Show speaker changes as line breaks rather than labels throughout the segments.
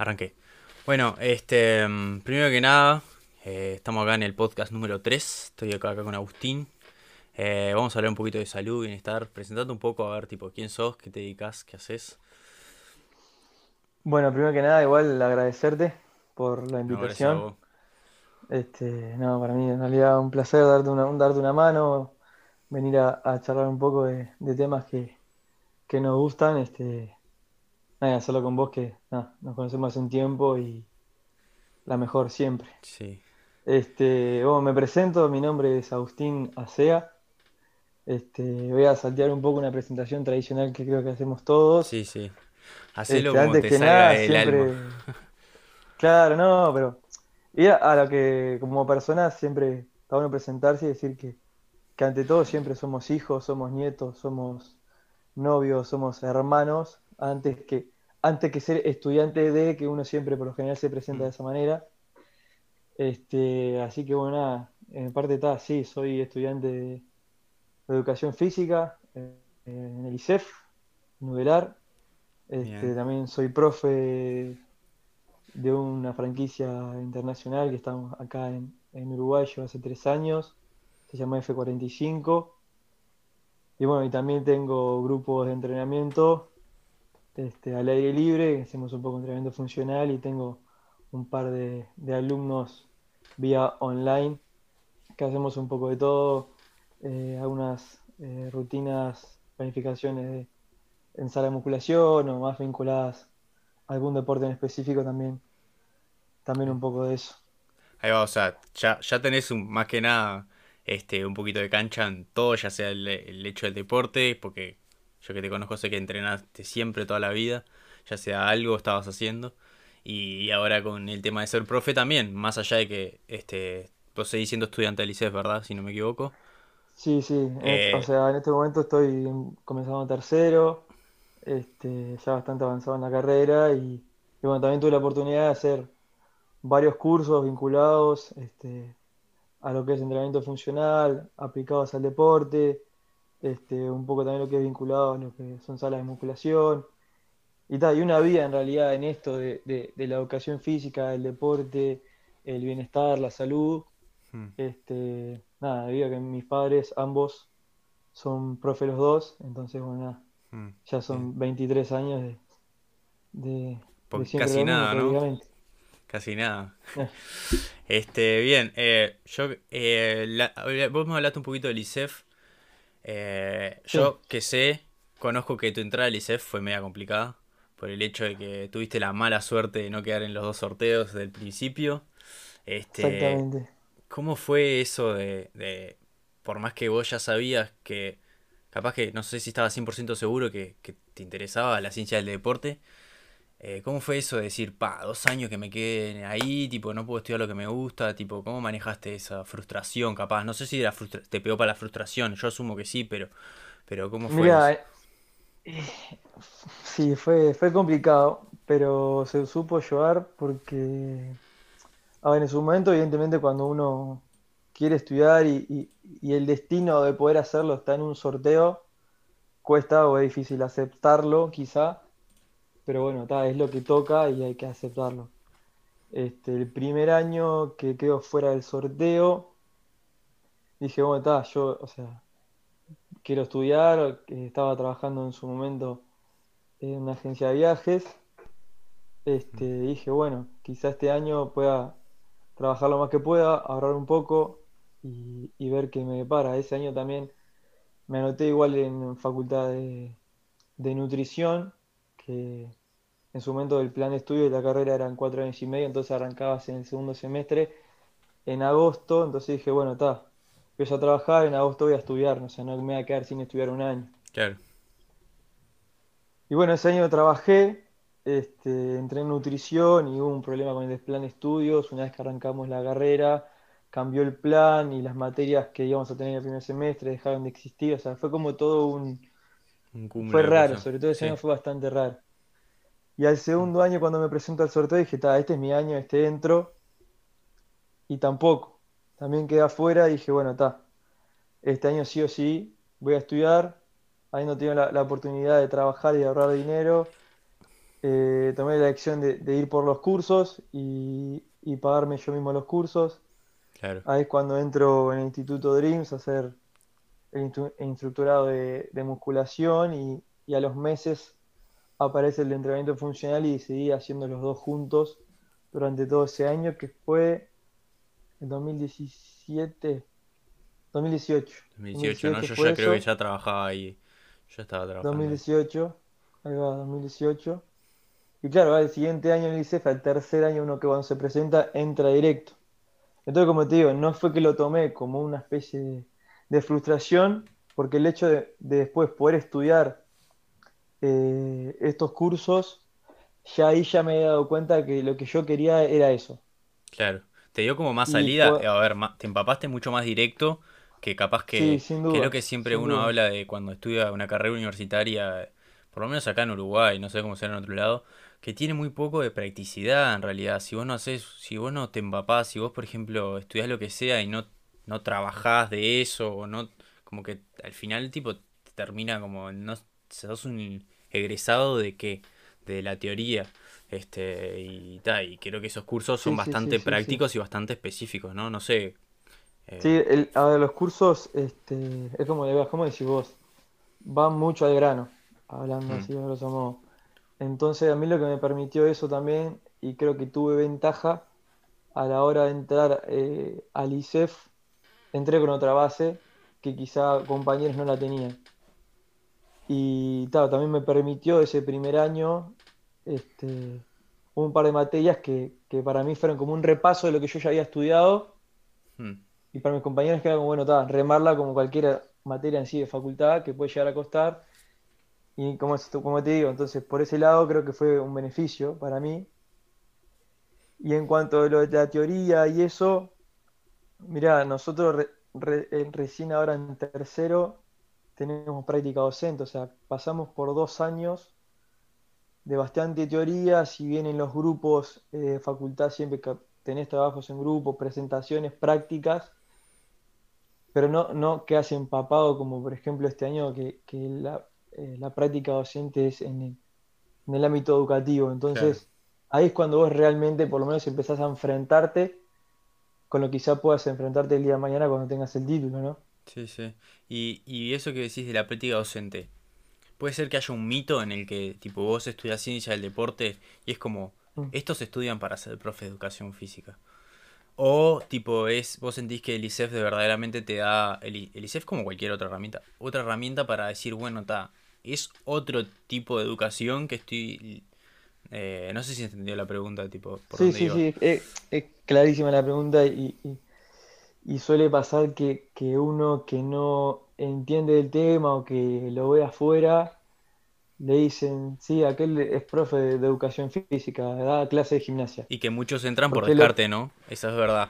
Arranqué. Bueno, este, mm, primero que nada, eh, estamos acá en el podcast número 3. Estoy acá, acá con Agustín. Eh, vamos a hablar un poquito de salud, bienestar. Presentando un poco, a ver, tipo, quién sos, qué te dedicas, qué haces.
Bueno, primero que nada, igual agradecerte por la
No,
invitación.
vos.
Este, no, para mí en realidad un placer darte una, un- darte una mano, venir a, a charlar un poco de, de temas que, que nos gustan. Este, nada, hacerlo con vos que nada, nos conocemos hace un tiempo y la mejor siempre.
Sí.
Este, bueno, me presento, mi nombre es Agustín Acea. Este, voy a saltear un poco una presentación tradicional que creo que hacemos todos.
Sí, sí. Hacelo
Este, antes
te
que
salga
nada, siempre.
alma.
Claro, no, pero. Ir a, lo que como persona siempre está bueno presentarse y decir que, que ante todo siempre somos hijos, somos nietos, somos novios, somos hermanos, antes que, antes que ser estudiante de, que uno siempre por lo general se presenta
Mm.
de esa manera. Este, así que bueno, nada, en parte está, sí, soy estudiante de, educación física eh, en el ISEF, Nubelar. Este, también soy profe de una franquicia internacional que estamos acá en, en Uruguay yo hace tres años, se llama F45. Y bueno, y también tengo grupos de entrenamiento este, al aire libre, hacemos un poco de entrenamiento funcional y tengo un par de, alumnos vía online que hacemos un poco de todo, eh, algunas eh, rutinas, planificaciones en sala de musculación o más vinculadas a algún deporte en específico también, también un poco de eso.
Ahí va, o sea, ya, ya tenés un- más que nada este, un poquito de cancha en todo, ya sea el, el hecho del deporte, porque yo que te conozco sé que entrenaste siempre toda la vida, ya sea algo estabas haciendo, y ahora con el tema de ser profe también, más allá de que este, vos seguís siendo estudiante del ICEF, ¿verdad? Si no me equivoco.
Sí, sí, o
Eh,
sea, en este momento estoy en- comenzando tercero, este, ya bastante avanzado en la carrera y, y bueno, también tuve la oportunidad de hacer varios cursos vinculados este, a lo que es entrenamiento funcional, aplicados al deporte, este, un poco también lo que es vinculado a lo que son salas de musculación y tal, y una vida en realidad en esto de, de- de la educación física, el deporte, el bienestar, la salud.
hmm,
Este, nada, debido a que mis padres ambos son profe los dos, entonces bueno, nada,
hmm,
ya son 23 años de, de, de
Porque
siempre
casi
mismo
nada, ¿no? Casi nada. Este, bien, eh, yo, eh, la- vos me hablaste un poquito del ISEF. Eh,
sí,
yo que sé, conozco que tu entrada al ISEF fue media complicada por el hecho de que tuviste la mala suerte de no quedar en los dos sorteos del principio. Este,
exactamente.
¿cómo fue eso de, de, por más que vos ya sabías que, capaz que, no sé si estabas 100% seguro que, que te interesaba la ciencia del deporte? Eh, ¿cómo fue eso de decir, pa, dos años que me quedé ahí, tipo, no puedo estudiar lo que me gusta, tipo, ¿cómo manejaste esa frustración, capaz? No sé si era te pegó para la frustración, yo asumo que sí, pero, pero ¿cómo fue eso?
Eh, eh, sí, fue, fue complicado, pero se supo llevar porque, a ver, en su momento, evidentemente, cuando uno quiere estudiar y, y- y el destino de poder hacerlo está en un sorteo, cuesta o es difícil aceptarlo, quizá. Pero bueno, ta, es lo que toca y hay que aceptarlo. Este, el primer año que quedo fuera del sorteo, dije, bueno, está, yo, o sea, quiero estudiar, estaba trabajando en su momento en una agencia de viajes. Este, dije, bueno, quizá este año pueda trabajar lo más que pueda, ahorrar un poco y, y ver qué me depara. Ese año también me anoté igual en facultad de, de nutrición, que en su momento el plan de estudio de la carrera eran cuatro años y medio, entonces arrancabas en el segundo semestre en agosto, entonces dije, bueno, está, empiezo a trabajar, en agosto voy a estudiar, o sea, no me voy a quedar sin estudiar un año.
Claro,
Y bueno, ese año trabajé, este, entré en nutrición y hubo un problema con el plan de estudios, una vez que arrancamos la carrera, cambió el plan y las materias que íbamos a tener el primer semestre dejaron de existir, o sea, fue como todo un...
un cúmulo
Fue raro, sobre todo ese año fue bastante raro. Y al segundo año cuando me presento al sorteo dije, este es mi año, este entro, y tampoco. También quedé afuera y dije, bueno, está, este año sí o sí voy a estudiar, habiendo tenido la, la oportunidad de trabajar y de ahorrar dinero, eh, tomé la decisión de, de ir por los cursos y, y pagarme yo mismo los cursos.
Claro,
Ahí es cuando entro en el Instituto Dreams a hacer el instru- el instructorado de, de musculación y, y a los meses aparece el entrenamiento funcional y decidí haciendo los dos juntos durante todo ese año que fue en 2017, 2018.
2018, ¿no?
2018
Yo ya creo que
eso,
ya trabajaba ahí. Yo estaba trabajando ahí.
2018, ahí va, 2018. Y claro, al siguiente año en el ICEF, al tercer año uno que cuando se presenta entra directo. Entonces, como te digo, no fue que lo tomé como una especie de, de frustración, porque el hecho de, de después poder estudiar eh, estos cursos, ya ahí ya me he dado cuenta que lo que yo quería era eso.
Claro. Te dio como más
Y
salida, a ver, te empapaste mucho más directo que capaz
sí,
que,
sin
que es lo que siempre uno
duda.
habla de cuando estudia una carrera universitaria, por lo menos acá en Uruguay, no sé cómo será en otro lado, que tiene muy poco de practicidad en realidad. Si vos no haces, si vos no te empapás, si vos por ejemplo estudiás lo que sea y no, no trabajás de eso, o no, como que al final tipo te termina como, no, sos un egresado de qué, de la teoría. Este, y ta, y creo que esos cursos son
Sí, sí, sí,
bastante
sí, sí.
prácticos y bastante específicos, ¿no? No sé.
Sí,
eh,
el, a ver, los cursos, este, es como, como decís vos, van mucho al grano, hablando
mm,
así, a grosso modo. Entonces, a mí lo que me permitió eso también, y creo que tuve ventaja a la hora de entrar eh, al ISEF, entré con otra base que quizá compañeros no la tenían. Y claro, también me permitió ese primer año este, un par de materias que, que para mí fueron como un repaso de lo que yo ya había estudiado
mm,
y para mis compañeros que era como, bueno, ta, remarla como cualquier materia en sí de facultad que puede llegar a costar. Y como, como te digo, entonces por ese lado creo que fue un beneficio para mí. Y en cuanto a lo de la teoría y eso, mirá, nosotros re- re- eh, recién ahora en tercero tenemos práctica docente, o sea, pasamos por dos años de bastante teoría, si bien en los grupos eh, de facultad siempre tenés trabajos en grupo, presentaciones, prácticas, pero no, no quedas empapado como por ejemplo este año que, que la, eh, la práctica docente es en el, en el ámbito educativo.
claro.
Entonces, ahí es cuando vos realmente por lo menos empezás a enfrentarte con lo que quizá puedas enfrentarte el día de mañana cuando tengas el título, ¿no?
Sí, sí. Y, y eso que decís de la práctica docente, puede ser que haya un mito en el que, tipo, vos estudias ciencia del deporte y es como,
Mm.
estos estudian para ser profe de educación física. O, tipo, es, vos sentís que el ISEF de verdaderamente te da, el, el ISEF como cualquier otra herramienta, otra herramienta para decir, bueno, está, es otro tipo de educación que estoy, eh, no sé si entendió la pregunta, tipo, por
Sí,
dónde
sí,
iba.
sí, es, es clarísima la pregunta y, y- y suele pasar que, que uno que no entiende el tema o que lo ve afuera, le dicen, sí, aquel es profe de, de educación física, da clase de gimnasia.
Y que muchos entran por
Porque lo,
descarte, ¿no? Esa es verdad,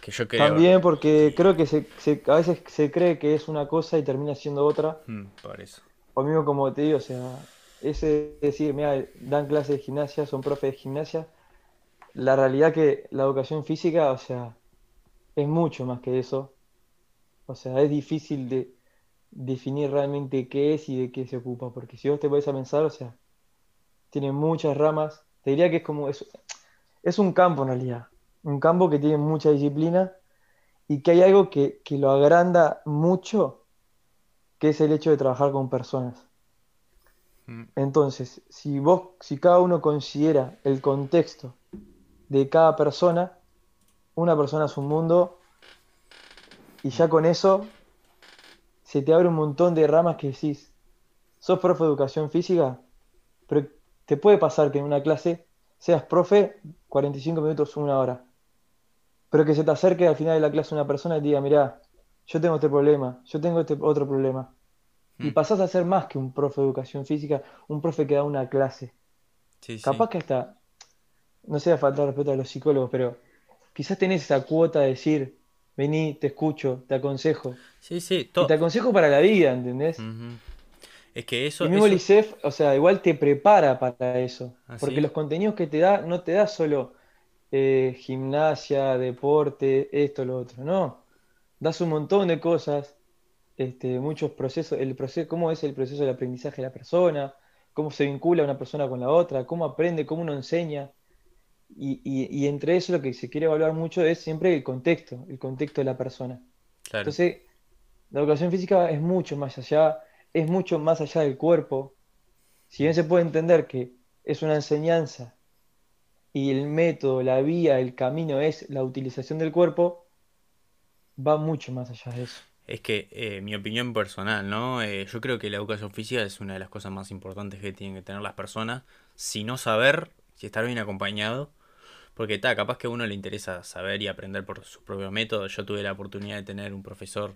que yo creo,
también porque creo que se, se- a veces se cree que es una cosa y termina siendo otra.
Mm, por eso.
O mismo como te digo, o sea, ese decir, mira, dan clase de gimnasia, son profe de gimnasia, la realidad que la educación física, o sea, es mucho más que eso. O sea, es difícil de definir realmente qué es y de qué se ocupa, porque si vos te podés a pensar, o sea, tiene muchas ramas. Te diría que es como, es, es un campo en realidad, un campo que tiene mucha disciplina y que hay algo que, que lo agranda mucho, que es el hecho de trabajar con personas.
Mm,
Entonces, si vos, si cada uno considera el contexto de cada persona, una persona es un mundo, y ya con eso se te abre un montón de ramas que decís, sos profe de educación física, pero te puede pasar que en una clase seas profe 45 minutos, una hora, pero que se te acerque al final de la clase una persona y te diga, mirá, yo tengo este problema, yo tengo este otro problema. Y
mm.
pasás a ser más que un profe de educación física, un profe que da una clase.
Sí, sí.
Capaz que hasta, no sé, a faltar respeto a los psicólogos, pero quizás tenés esa cuota de decir, vení, te escucho, te aconsejo.
Sí, sí,
Y te aconsejo para la vida, ¿entendés?
Es que eso,
mismo el
eso,
ISEF, o sea, igual te prepara para eso. Porque
así,
los contenidos que te da, no te da solo eh, gimnasia, deporte, esto, lo otro. No. Das un montón de cosas, este, muchos procesos, el proceso, cómo es el proceso del aprendizaje de la persona, cómo se vincula una persona con la otra, cómo aprende, cómo uno enseña. Y, y- y entre eso lo que se quiere evaluar mucho es siempre el contexto, el contexto de la persona.
Claro.
Entonces, la educación física es mucho más allá, es mucho más allá del cuerpo. Si bien se puede entender que es una enseñanza y el método, la vía, el camino es la utilización del cuerpo, va mucho más allá de eso.
Es que eh, mi opinión personal, ¿no? Eh, yo creo que la educación física es una de las cosas más importantes que tienen que tener las personas, si no saber, si estar bien acompañado, porque está, capaz que a uno le interesa saber y aprender por su propio método. Yo tuve la oportunidad de tener un profesor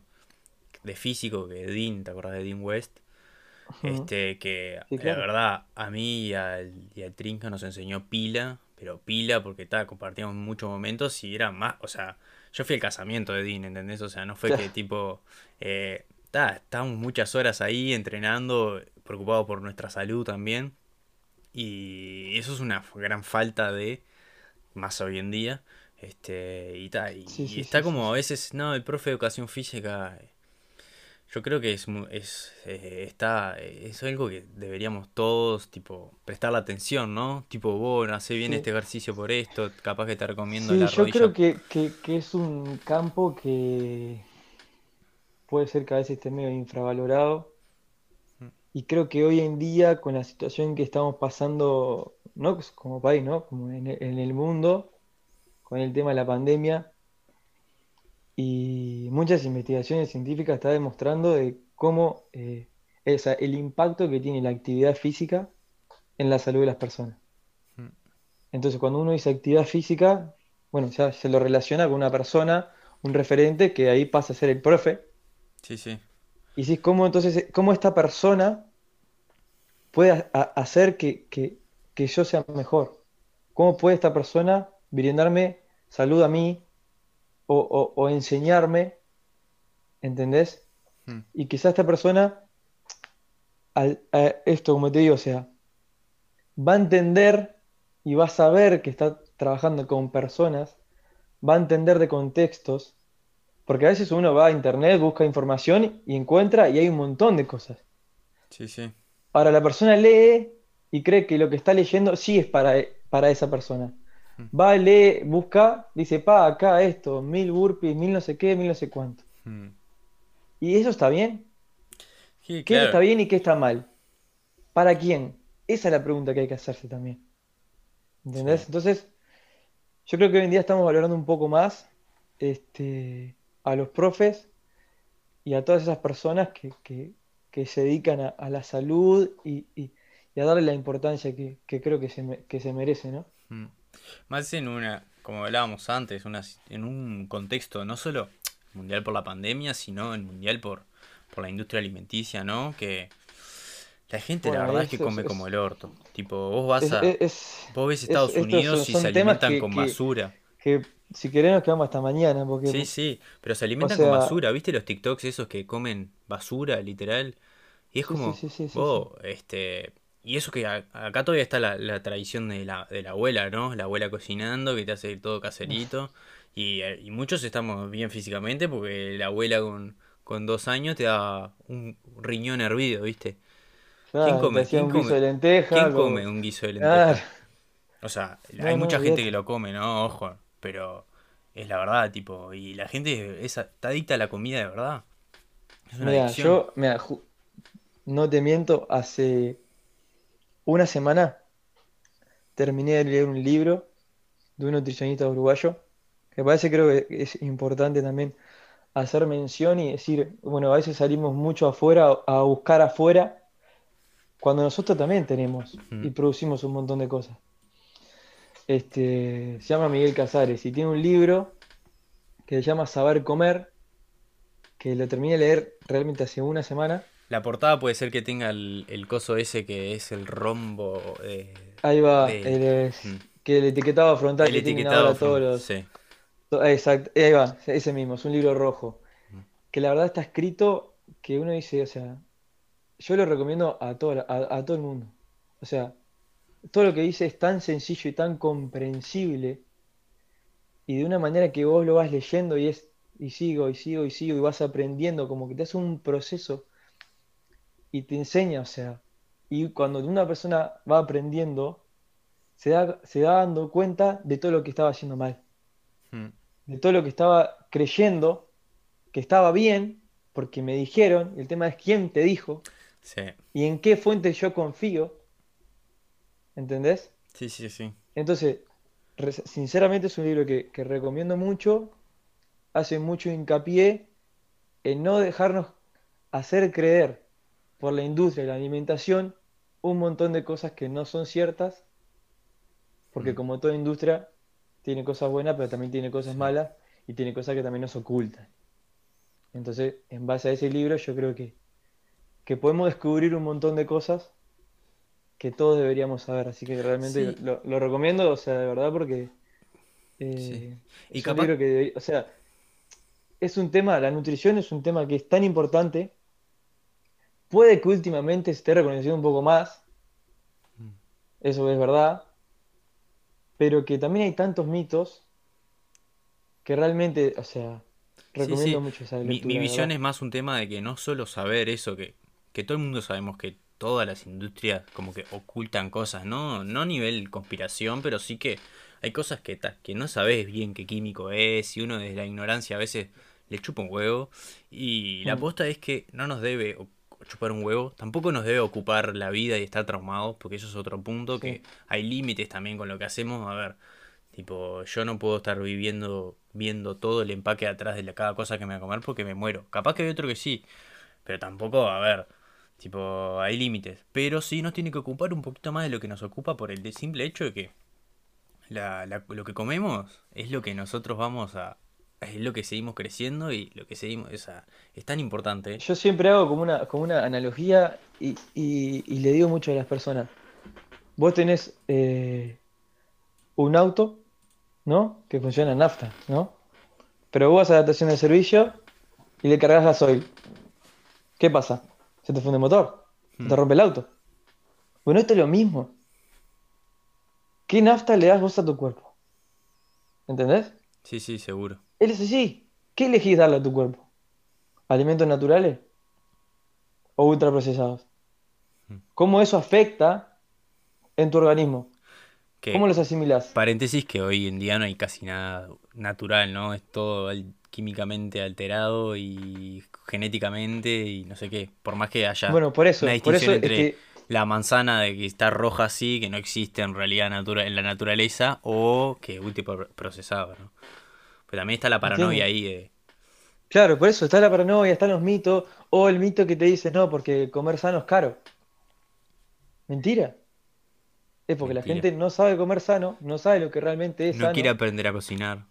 de físico, que Dean, ¿te acordás de Dean West? Este, que
Sí,
la verdad a mí y al, y al Trinca nos enseñó pila, pero pila porque está, compartíamos muchos momentos y era más, o sea, yo fui al casamiento de Dean, ¿entendés? O sea, no fue que
Claro.
tipo, eh, ta, estábamos muchas horas ahí entrenando, preocupados por nuestra salud también, y eso es una gran falta de, más hoy en día, este, y, ta, y,
Sí,
y
sí,
está
sí,
como a veces, no, el profe de educación física... Yo creo que es, es eh, está, eh, es algo que deberíamos todos, tipo, prestarle atención, ¿no? Tipo, vos hace bien este ejercicio por esto, capaz que te recomiendo la
yo
rodilla.
creo que, que- que es un campo que puede ser que a veces esté medio infravalorado y creo que hoy en día con la situación que estamos pasando, no como país, ¿no? Como en el, en el mundo, con el tema de la pandemia y muchas investigaciones científicas están demostrando de cómo eh, esa- el impacto que tiene la actividad física en la salud de las personas.
Mm,
Entonces, cuando uno dice actividad física, bueno, ya se lo relaciona con una persona, un referente, que ahí pasa a ser el profe.
Sí, sí.
Y decís, ¿cómo entonces, cómo esta persona puede a- hacer que, que- que yo sea mejor? ¿Cómo puede esta persona brindarme salud a mí o, o- o enseñarme, ¿entendés?
Mm,
Y quizá esta persona, al, a esto, como te digo, o sea, va a entender y va a saber que está trabajando con personas, va a entender de contextos, porque a veces uno va a internet, busca información y encuentra y hay un montón de cosas.
Sí, sí.
Ahora la persona lee y cree que lo que está leyendo sí es para, para esa persona.
Mm,
Va, lee, busca, dice, pa, acá esto, mil burpees, mil no sé qué, mil no sé cuánto.
mm.
¿Y eso está bien?
Sí,
¿Qué está bien y qué está mal? ¿Para quién? Esa es la pregunta que hay que hacerse también. ¿Entendés?
Sí.
Entonces, yo creo que hoy en día estamos valorando un poco más este, a los profes y a todas esas personas que, que- que se dedican a, a la salud y, y- y a darle la importancia que, que creo que se, me- que se merece, ¿no?
Mm. Más en una, como hablábamos antes, una, en un contexto no solo mundial por la pandemia, sino el mundial por, por la industria alimenticia, ¿no? Que la gente, la verdad es que
es,
come como el orto. Tipo, vos vas a,
es- es-
vos ves
es-
Estados
estos son,
Unidos y se alimentan
que,
con
que,
basura.
que si querés nos quedamos hasta mañana, porque,
Sí, sí, pero se
o
alimentan con basura. ¿Viste los TikToks esos que comen basura, literal? Y es como,
sí, sí, sí, sí.
vos, este... Y eso que a- acá todavía está la, la tradición de la, de la abuela, ¿no? La abuela cocinando, que te hace todo caserito. Y, eh, y muchos estamos bien físicamente porque la abuela con, con dos años te da un riñón hervido, ¿viste? ¿Quién
Claro, te
come? ¿Quién
un guiso de
come?
lenteja
¿Quién come un guiso de lenteja? O sea,
no,
hay
no,
mucha gente que lo come, ¿no? Ojo, pero es la verdad, tipo, y la gente es, está adicta a la comida de verdad. Es una
Mira, yo, mira, no te miento, hace una semana terminé de leer un libro de un nutricionista uruguayo, que parece creo que es importante también hacer mención y decir, bueno, a veces salimos mucho afuera a buscar afuera, cuando nosotros también tenemos y producimos un montón de cosas. Este, se llama Miguel Casares y tiene un libro que se llama Saber Comer, que lo terminé de leer realmente hace una semana.
La portada puede ser que tenga el, el coso ese que es el rombo de,
Ahí va,
de-
el,
mm,
que el etiquetado frontal
el
que
etiquetado.
ahora todos los...
Sí.
Exacto, ahí va, ese mismo, es un libro rojo,
Mm,
que la verdad está escrito que uno dice, o sea, yo lo recomiendo a todo, a, a todo el mundo. O sea, todo lo que dice es tan sencillo y tan comprensible y de una manera que vos lo vas leyendo y es, y sigo, y sigo, y sigo, y vas aprendiendo, como que te hace un proceso y te enseña, o sea, Y cuando una persona va aprendiendo, se da, se da dando cuenta de todo lo que estaba haciendo mal,
Mm,
de todo lo que estaba creyendo que estaba bien, porque me dijeron, y el tema es quién te dijo
Sí,
y en qué fuente yo confío, ¿entendés?
sí, sí, sí.
Entonces, sinceramente es un libro que, que recomiendo mucho, hace mucho hincapié en no dejarnos hacer creer por la industria de la alimentación un montón de cosas que no son ciertas, porque
Mm,
como toda industria tiene cosas buenas, pero también tiene cosas malas y tiene cosas que también nos ocultan. Entonces, en base a ese libro, yo creo que, que podemos descubrir un montón de cosas que todos deberíamos saber, así que realmente
Sí,
lo, lo recomiendo, o sea, de verdad, porque
sí.
eh,
Y
es un
capaz,
libro que, debe- o sea, es un tema, la nutrición es un tema que es tan importante, puede que últimamente se esté reconociendo un poco más,
mm,
eso es verdad, pero que también hay tantos mitos que realmente, o sea, recomiendo
sí.
mucho esa
Mi, mi
lectura, de
visión es más un tema de que no solo saber eso, que, que todo el mundo sabemos que todas las industrias como que ocultan cosas, ¿no? No a nivel conspiración, pero sí que hay cosas que, que no sabes bien qué químico es, y uno desde la ignorancia a veces le chupa un huevo. Y la
Mm,
aposta es que no nos debe chupar un huevo, tampoco nos debe ocupar la vida y estar traumados, porque eso es otro punto, que
sí,
hay límites también con lo que hacemos. A ver, tipo, yo no puedo estar viviendo, viendo todo el empaque atrás de la- cada cosa que me voy a comer porque me muero. Capaz que hay otro que sí, pero tampoco, a ver, tipo, hay límites. Pero sí nos tiene que ocupar un poquito más de lo que nos ocupa por el simple hecho de que la, la- lo que comemos es lo que nosotros vamos a... Es lo que seguimos creciendo y lo que seguimos... O sea, es tan importante.
Yo siempre hago como una, como una analogía y, y- y le digo mucho a las personas, vos tenés eh, un auto, ¿no? Que funciona en nafta, ¿no? Pero vos vas a la estación de servicio y le cargas gasoil. ¿Qué pasa? Se te funde el motor, se
Hmm,
te rompe el auto. Bueno, esto es lo mismo. ¿Qué nafta le das vos a tu cuerpo? ¿Entendés?
Sí, sí, seguro.
Él es así. ¿Qué elegís darle a tu cuerpo? ¿Alimentos naturales o ultraprocesados? ¿Cómo eso afecta en tu organismo? ¿Cómo los asimilás?
paréntesis, que hoy en día no hay casi nada natural, ¿no? Es todo químicamente alterado y genéticamente y no sé qué. Por más que haya
Bueno, por
una
eso, por
distinción
es
entre
que,
la manzana de que está roja así, que no existe en realidad natura- en la naturaleza, o que es ultraprocesado, ¿no? Pero también está la paranoia ahí.
Claro, por eso está la paranoia, están los mitos, o el mito que te dice, no, porque comer sano es caro. Mentira. Es porque la gente no sabe comer sano, no sabe lo que realmente es
No quiere aprender a cocinar.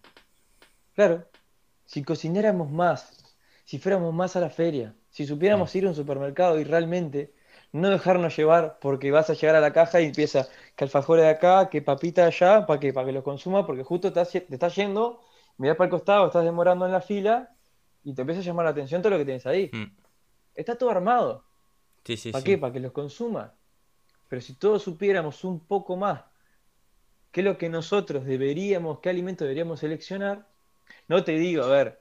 Claro, si cocináramos más, si fuéramos más a la feria, si
Mm,
supiéramos ir a un supermercado y realmente no dejarnos llevar porque vas a llegar a la caja y empieza que alfajores de acá, que papita de allá, ¿para qué? Para que lo consuma, porque justo estás, te estás yendo, mirás para el costado, estás demorando en la fila y te empieza a llamar la atención todo lo que tienes ahí.
mm.
Está todo armado.
Sí, sí,
¿Para qué? Para que los consuma. Pero si todos supiéramos un poco más qué es lo que nosotros deberíamos, qué alimento deberíamos seleccionar, no te digo, a ver,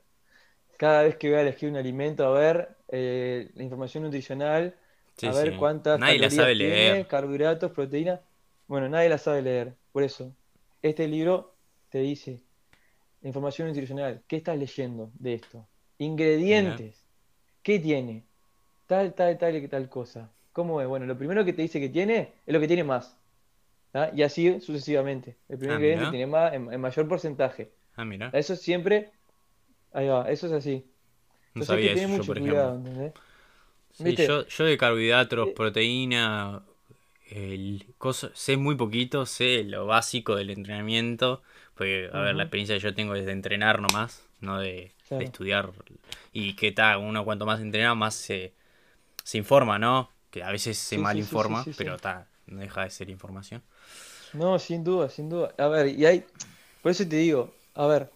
cada vez que voy a elegir un alimento, a ver eh, la información nutricional, a ver cuántas
Nadie la sabe
calorías tiene,
leer.
carbohidratos, proteínas. Bueno, nadie la sabe leer. Por eso, este libro te dice la información nutricional. ¿Qué estás leyendo de esto?
Mira.
Ingredientes. ¿Qué tiene? Tal, tal, tal y tal cosa. ¿Cómo es? Bueno, lo primero que te dice que tiene es lo que tiene más. ¿ah? Y así sucesivamente. El primer
Ah,
ingrediente
mira.
tiene más en, en mayor porcentaje.
Ah, mira.
Eso siempre, ahí va, eso es así.
No
Entonces hay que
sabía eso yo,
mucho
por
cuidado,
ejemplo.
¿entendés?
Sí,
¿Viste?
yo, yo de carbohidratos,
Eh,
proteína, el sé muy poquito, sé lo básico del entrenamiento, porque, a ver, la experiencia que yo tengo es de entrenar nomás, no de, de
claro.
estudiar. Y que tal, uno cuanto más entrena, más se, se informa, ¿no? Que a veces se
Sí,
mal informa,
sí, sí.
pero está, no deja de ser información.
No, sin duda, sin duda. A ver, y hay, por eso te digo, a ver,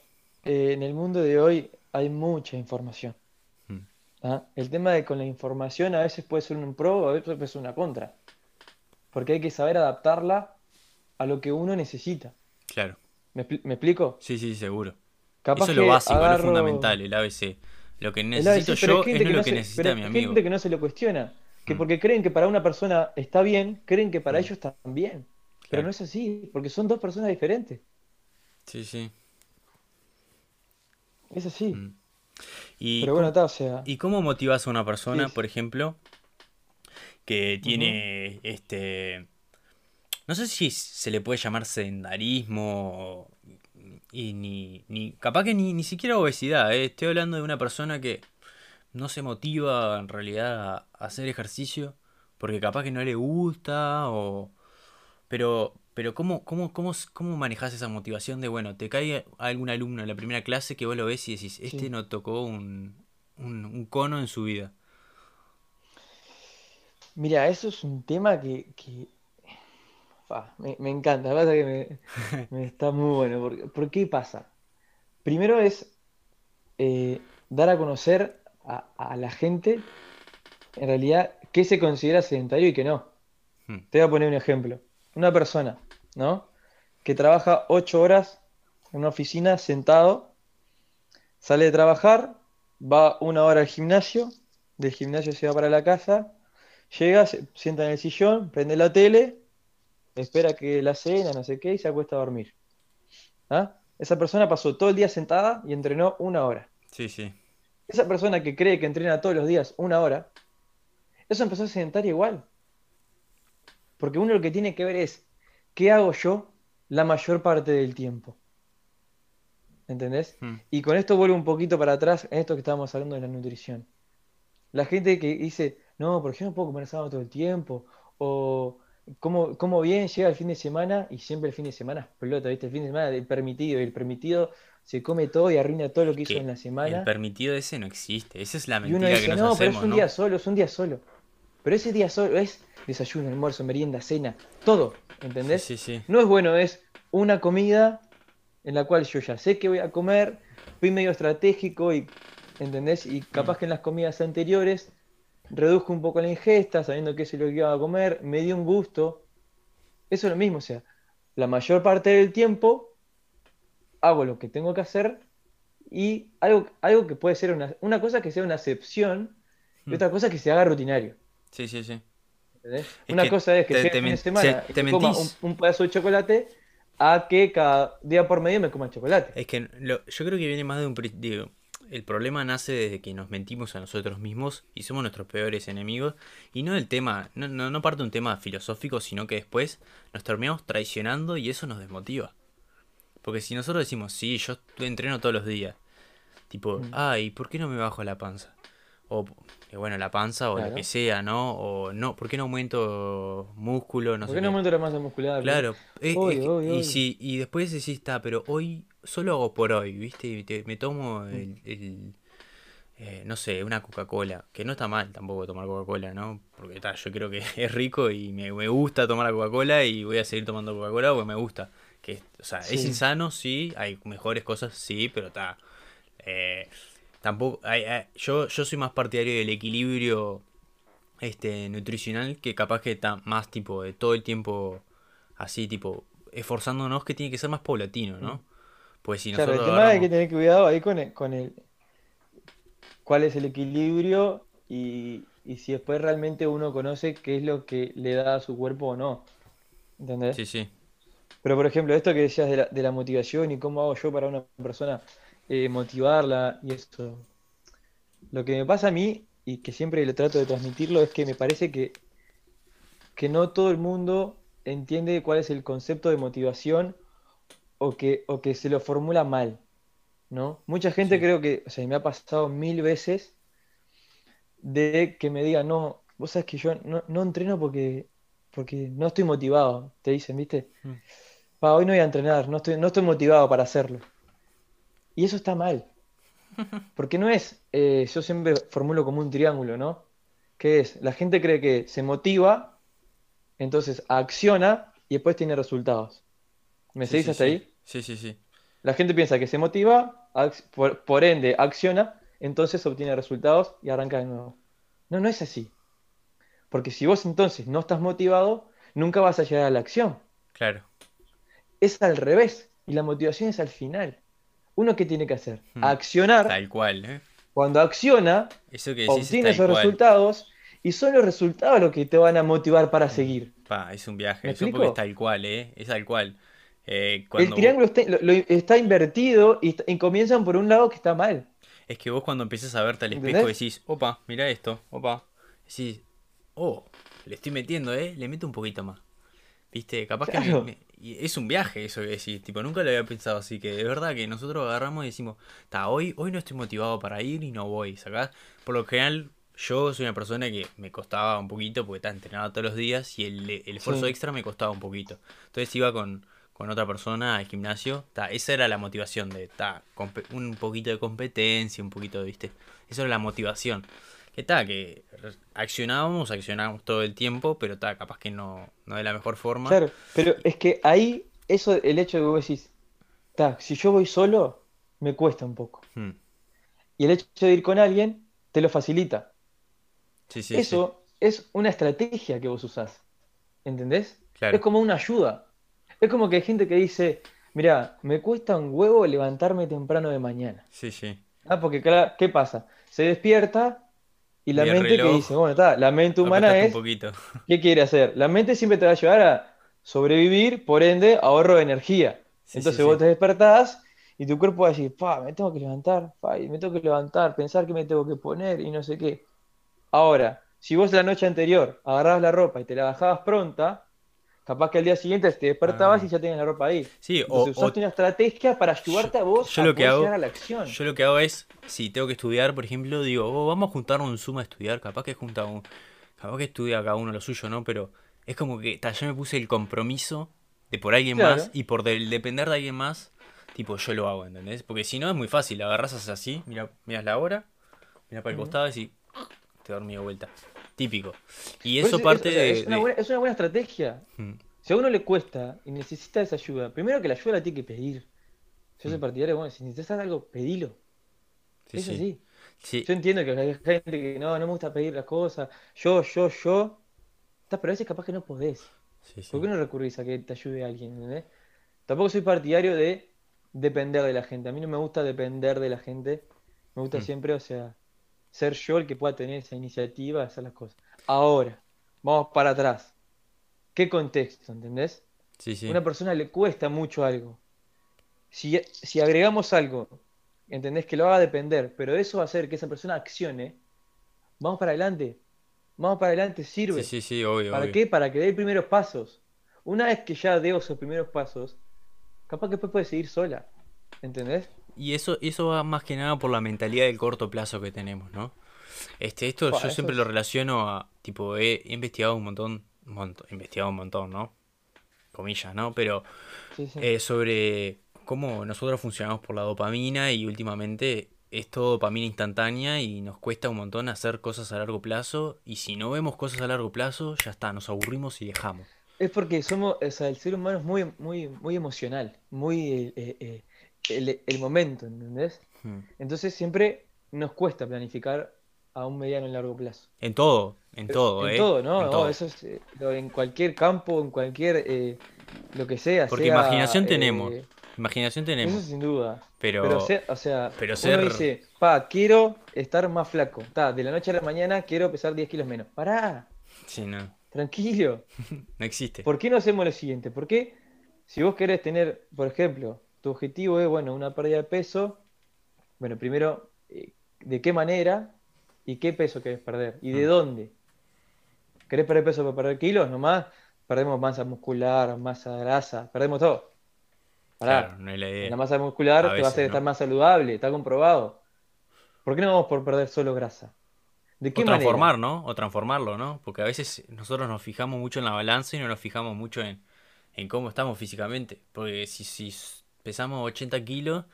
eh, en el mundo de hoy hay mucha información.
Mm,
¿ah? El tema de con la información a veces puede ser un pro, a veces puede ser una contra, porque hay que saber adaptarla a lo que uno necesita.
claro,
¿Me, expli- me explico?
sí, sí, seguro.
Capaz
Eso es lo básico, es lo
agarro
fundamental, el ABC. Lo que necesito
ABC, pero hay
yo es lo que
se,
necesita
pero
mi
hay
amigo.
gente que no se lo cuestiona. que
Mm.
porque creen que para una persona está bien, creen que para
Mm.
ellos también. Pero
Claro.
no es así, porque son dos personas diferentes.
Sí, sí.
Es así.
Mm. ¿Y,
Pero bueno,
cómo,
está, o sea,
y cómo motivas a una persona,
sí.
por ejemplo, que tiene este... No sé si se le puede llamar sedentarismo o- y ni, ni capaz que ni, ni siquiera obesidad, ¿eh? Estoy hablando de una persona que no se motiva en realidad a hacer ejercicio porque capaz que no le gusta o... Pero, pero ¿cómo, cómo, cómo, cómo manejas esa motivación de, bueno, te cae algún alumno en la primera clase que vos lo ves y decís, este
Sí.
no tocó un, un, un cono en su vida?
Mira, eso es un tema que, que, me, me encanta, pasa que me, me está muy bueno. Porque, ¿por qué pasa? Primero es eh, dar a conocer a, a la gente, en realidad, qué se considera sedentario y qué no.
Hmm,
Te voy a poner un ejemplo. Una persona, ¿no? Que trabaja ocho horas en una oficina sentado, sale de trabajar, va una hora al gimnasio, del gimnasio se va para la casa, llega, se sienta en el sillón, prende la tele, espera que la cena, no sé qué, y se acuesta a dormir. ¿Ah? Esa persona pasó todo el día sentada y entrenó una hora.
Sí, sí.
Esa persona que cree que entrena todos los días una hora, eso empezó a sedentaria igual. Porque uno lo que tiene que ver es, ¿qué hago yo la mayor parte del tiempo? ¿Entendés?
Hmm,
Y con esto vuelvo un poquito para atrás en esto que estábamos hablando de la nutrición. La gente que dice, no, porque yo no puedo comer sábado todo el tiempo, o como, como bien llega el fin de semana y siempre el fin de semana explota, ¿viste? El fin de semana el permitido, y el permitido se come todo y arruina todo lo que hizo en la
el
semana.
permitido ese no existe. Esa es la
Y uno
mentira que nos
no, pero es
hacemos,
un
¿no?
día solo, es un día solo. Pero ese día solo es desayuno, almuerzo, merienda, cena, todo,
Sí,
¿entendés?
sí, sí.
No es bueno, es una comida en la cual yo ya sé que voy a comer, fui medio estratégico y, ¿entendés? Y capaz
Mm,
que en las comidas anteriores reduzco un poco la ingesta, sabiendo eso es lo que iba a comer, me dio un gusto. Eso es lo mismo, o sea, la mayor parte del tiempo hago lo que tengo que hacer y algo, algo que puede ser una, una cosa que sea una excepción y
hmm.
otra cosa que se haga rutinario.
Sí, sí, sí.
Una
que
cosa es que
te,
llegue
te
fin de
se-
semana y
te
me coma un, pedazo de chocolate a que cada día por medio me coma chocolate.
Es que lo- yo creo que viene más de un... digo, el problema nace desde que nos mentimos a nosotros mismos y somos nuestros peores enemigos. Y no del tema, no, no, no parte un tema filosófico, sino que después nos terminamos traicionando y eso nos desmotiva. Porque si nosotros decimos, sí, yo entreno todos los días, tipo,
Mm,
ay, ¿por qué no me bajo la panza? O, eh, bueno, la panza o lo que
Claro.
sea, ¿no? O, no, ¿por qué no aumento músculo? No
¿Por
sé
qué no aumento la masa muscular?
Claro, eh,
Obvio, obvio,
y
obvio.
si, y después decís, está, pero hoy solo hago por hoy, ¿viste? Y te- me tomo el, el, eh, no sé, una Coca-Cola, que no está mal tampoco tomar Coca-Cola, ¿no? Porque está, yo creo que es rico y me, me gusta tomar la Coca-Cola y voy a seguir tomando Coca-Cola porque me gusta. Que, o sea, es insano, sí, hay mejores cosas, sí, pero está. eh, tampoco, hay- hay- yo, yo soy más partidario del equilibrio este nutricional que capaz que está más tipo de todo el tiempo así tipo esforzándonos que tiene que ser más paulatino. ¿no? Pues si
Claro, el tema hay que
agarramos
tener cuidado ahí con el, con el cuál es el equilibrio y, y si después realmente uno conoce qué es lo que le da a su cuerpo o no. ¿Entendés?
Sí, sí.
Pero por ejemplo, esto que decías de la, de la motivación y cómo hago yo para una persona eh, motivarla y eso. Lo que me pasa a mí, y que siempre le trato de transmitirlo, es que me parece que, que no todo el mundo entiende cuál es el concepto de motivación o que, o que se lo formula mal, ¿no? Mucha gente
Sí.
creo que, o sea, me ha pasado mil veces de que me digan, no, vos sabés que yo no, no entreno porque, porque no estoy motivado, te dicen, ¿viste?
Mm.
Pa, hoy no voy a entrenar, no estoy, no estoy motivado para hacerlo. Y eso está mal, porque no es, eh, yo siempre formulo como un triángulo, ¿no? Que es, la gente cree que se motiva, entonces acciona y después tiene resultados. ¿Me
Sí,
seguís
sí,
hasta
sí.
ahí?
Sí, sí, sí.
La gente piensa que se motiva, por ende acciona, entonces obtiene resultados y arranca de nuevo. No, no es así. Porque si vos entonces no estás motivado, nunca vas a llegar a la acción.
Claro.
Es al revés. Y la motivación es al final. ¿Uno qué tiene que hacer?
Hmm.
Accionar.
Tal cual, ¿eh?
Cuando acciona,
Eso que
obtiene esos
cual.
resultados y son los resultados los que te van a motivar para seguir.
Pa, es un viaje,
¿Me
eso porque es tal cual, ¿eh? Es tal cual. Eh,
El
cuando
triángulo está, lo- lo- está invertido y, está- y comienzan por un lado que está mal.
es que vos cuando empiezas a verte al espejo
¿Entendés?
decís, opa, mira esto, opa. Decís, oh, le estoy metiendo, ¿eh? Le meto un poquito más. ¿Viste? Capaz que me- y es un viaje eso que decís, tipo, nunca lo había pensado así, que es verdad que nosotros agarramos y decimos, ta, hoy, hoy no estoy motivado para ir y no voy, ¿sacás? Por lo general, yo soy una persona que me costaba un poquito porque estaba entrenado todos los días y el, el esfuerzo
Sí.
extra me costaba un poquito. Entonces iba con, con otra persona al gimnasio, ta, esa era la motivación de, ta, un poquito de competencia, un poquito, ¿viste? Eso era la motivación. Está, que accionábamos, accionábamos todo el tiempo, pero está, capaz que no, no de la mejor forma.
Claro, pero es que ahí, eso, el hecho de que vos decís, "Ta, si yo voy solo, me cuesta un poco.
Hmm.
Y el hecho de ir con alguien te lo facilita.
Sí, sí, sí.
Eso es una estrategia que vos usás. ¿Entendés?
Claro.
Es como una ayuda. Es como que hay gente que dice, mira, me cuesta un huevo levantarme temprano de mañana.
Sí, sí.
Ah, porque claro, ¿qué pasa? Se despierta y la mente que dice, bueno, está, la mente humana es,
un poquito.
¿qué quiere hacer? La mente siempre te va a llevar a sobrevivir, por ende, ahorro de energía.
Sí, sí,
Entonces vos
sí.
te despertás y tu cuerpo va a decir, pa, me tengo que levantar, pa, y me tengo que levantar, pensar que me tengo que poner y no sé qué. Ahora, si vos la noche anterior agarrabas la ropa y te la bajabas pronta, capaz que al día siguiente te despertabas
Ah.
y ya tenías la ropa ahí.
Sí, o,
Entonces
o
usaste una estrategia para ayudarte a vos
yo
a
lo que hago-
llegar a la acción.
yo lo que hago es, si tengo que estudiar, por ejemplo, digo, "Oh, vamos a juntarnos un Zoom a estudiar, capaz que junta un, capaz que estudia cada uno lo suyo, ¿no? Pero es como que yo me puse el compromiso de por alguien
Claro.
más y por del- depender de alguien más, tipo, yo lo hago, ¿entendés? Porque si no es muy fácil, agarras así, mira, miras la hora, mira para el
Ujú.
costado y te dormí de vuelta. Típico. Y eso
es-
parte
o sea,
de,
es una buena, es una buena estrategia.
Mm,
Si a uno le cuesta y necesita esa ayuda, primero que la ayuda la tiene que pedir. Yo soy
Mm.
partidario, bueno, si necesitas algo, pedilo.
sí,
Es
sí.
así.
Sí,
Yo entiendo que hay gente que no, no me gusta pedir las cosas. Yo, yo, yo. Pero a veces capaz que no podés. ¿Por qué no recurrís a que te ayude alguien? ¿entendés? Tampoco soy partidario de depender de la gente. A mí no me gusta depender de la gente. Me gusta
Mm.
siempre, o sea, ser yo el que pueda tener esa iniciativa de hacer las cosas. Ahora, vamos para atrás. ¿Qué contexto? ¿Entendés?
Sí, sí.
una persona le cuesta mucho algo. Si, si agregamos algo, entendés que lo haga depender, pero eso va a hacer que esa persona accione, vamos para adelante. Vamos para adelante, sirve.
Sí, sí, sí, obvio,
¿Para
obvio.
qué? Para que dé primeros pasos. Una vez que ya dé esos primeros pasos, capaz que después puede seguir sola. ¿Entendés?
Y eso, eso va más que nada por la mentalidad del corto plazo que tenemos, ¿no? Este, esto
Buah,
yo siempre
es-
lo relaciono a, tipo, he, he investigado un montón, montón, he investigado un montón, ¿no? Comillas, ¿no? Pero
Sí, sí.
eh, sobre cómo nosotros funcionamos por la dopamina y últimamente es todo dopamina instantánea y nos cuesta un montón hacer cosas a largo plazo y si no vemos cosas a largo plazo, ya está, nos aburrimos y dejamos.
Es porque somos, o sea, el ser humano es muy, muy, muy emocional, muy eh, eh, el, el momento, ¿entendés?
Hmm.
Entonces siempre nos cuesta planificar a un mediano y largo plazo.
En todo, en todo,
En
¿eh?
todo, ¿no?
En
No,
todo.
eso es eh, en cualquier campo, en cualquier eh, lo que sea,
Porque
sea,
imaginación
eh,
tenemos, imaginación
eso
tenemos,
sin duda.
pero...
Pero, se- o sea,
pero
uno
ser-
dice, pa, quiero estar más flaco. Ta, de la noche a la mañana quiero pesar 10 kilos menos. Pará,
Sí, no,
tranquilo.
no existe.
¿Por qué no hacemos lo siguiente? ¿Por qué si vos querés tener, por ejemplo, tu objetivo es, bueno, una pérdida de peso, bueno, primero, eh, ¿de qué manera y qué peso querés perder? ¿Y de
Mm.
dónde? ¿Querés perder peso para perder kilos? Nomás perdemos masa muscular, masa grasa, perdemos todo. Pará,
Claro, no es la idea.
la masa muscular
A
te va a hacer estar más saludable, está comprobado. ¿Por qué no vamos por perder solo grasa? ¿De qué
O
manera?
transformar, ¿no? O transformarlo, ¿no? Porque a veces nosotros nos fijamos mucho en la balanza y no nos fijamos mucho en, en cómo estamos físicamente. Porque si, si pesamos 80 kilos,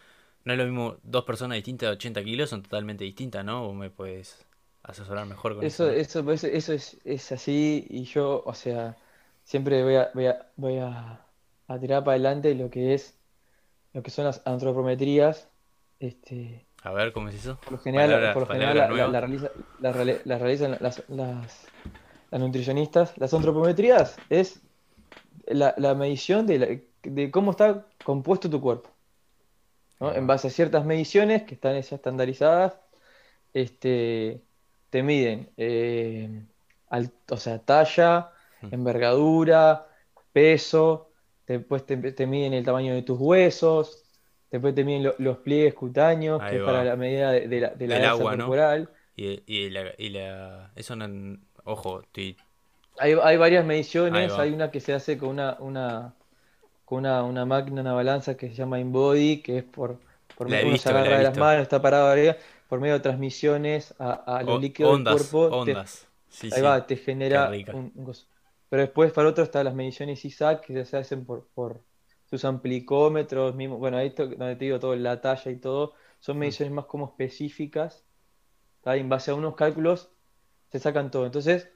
no es lo mismo dos personas distintas de 80 kilos, son totalmente distintas, ¿no? Vos me puedes asesorar mejor con eso.
Eso, eso, eso, es, es así y yo, o sea, siempre voy a, voy a, voy a, a tirar para adelante lo que es, lo que son las antropometrías. Este,
A ver, ¿cómo es eso?
por lo general,
Palabra-
por lo general la, la-
nueva.
la realiza- la reali- las realizan las, las, las nutricionistas. Las antropometrías es la, la medición de, la- de cómo está compuesto tu cuerpo. ¿no? En base a ciertas mediciones que están ya estandarizadas, este, te miden eh, al- o sea, talla, envergadura, peso, después te, te miden el tamaño de tus huesos, después te miden lo- los pliegues cutáneos, que es para la medida de, de la, de la
agua, ¿no?
corporal.
Y, y la, y la... Eso no... Ojo, estoy...
Hay, hay varias mediciones, hay una que se hace con una, una, con una, una máquina, una balanza que se llama InBody, que es por, por medio, uno se
visto,
agarra de las
visto.
manos, está parado arriba, por medio de transmisiones a, a los
O-
líquidos del
ondas,
cuerpo, te,
ondas. Sí,
ahí
sí.
va, te genera un, un. Pero después para otro están las mediciones ISAC que se hacen por, por sus amplicómetros, mismo, bueno, ahí to- donde te digo todo, la talla y todo, son
Mm.
mediciones más como específicas, ¿tá? En base a unos cálculos se sacan todo. Entonces,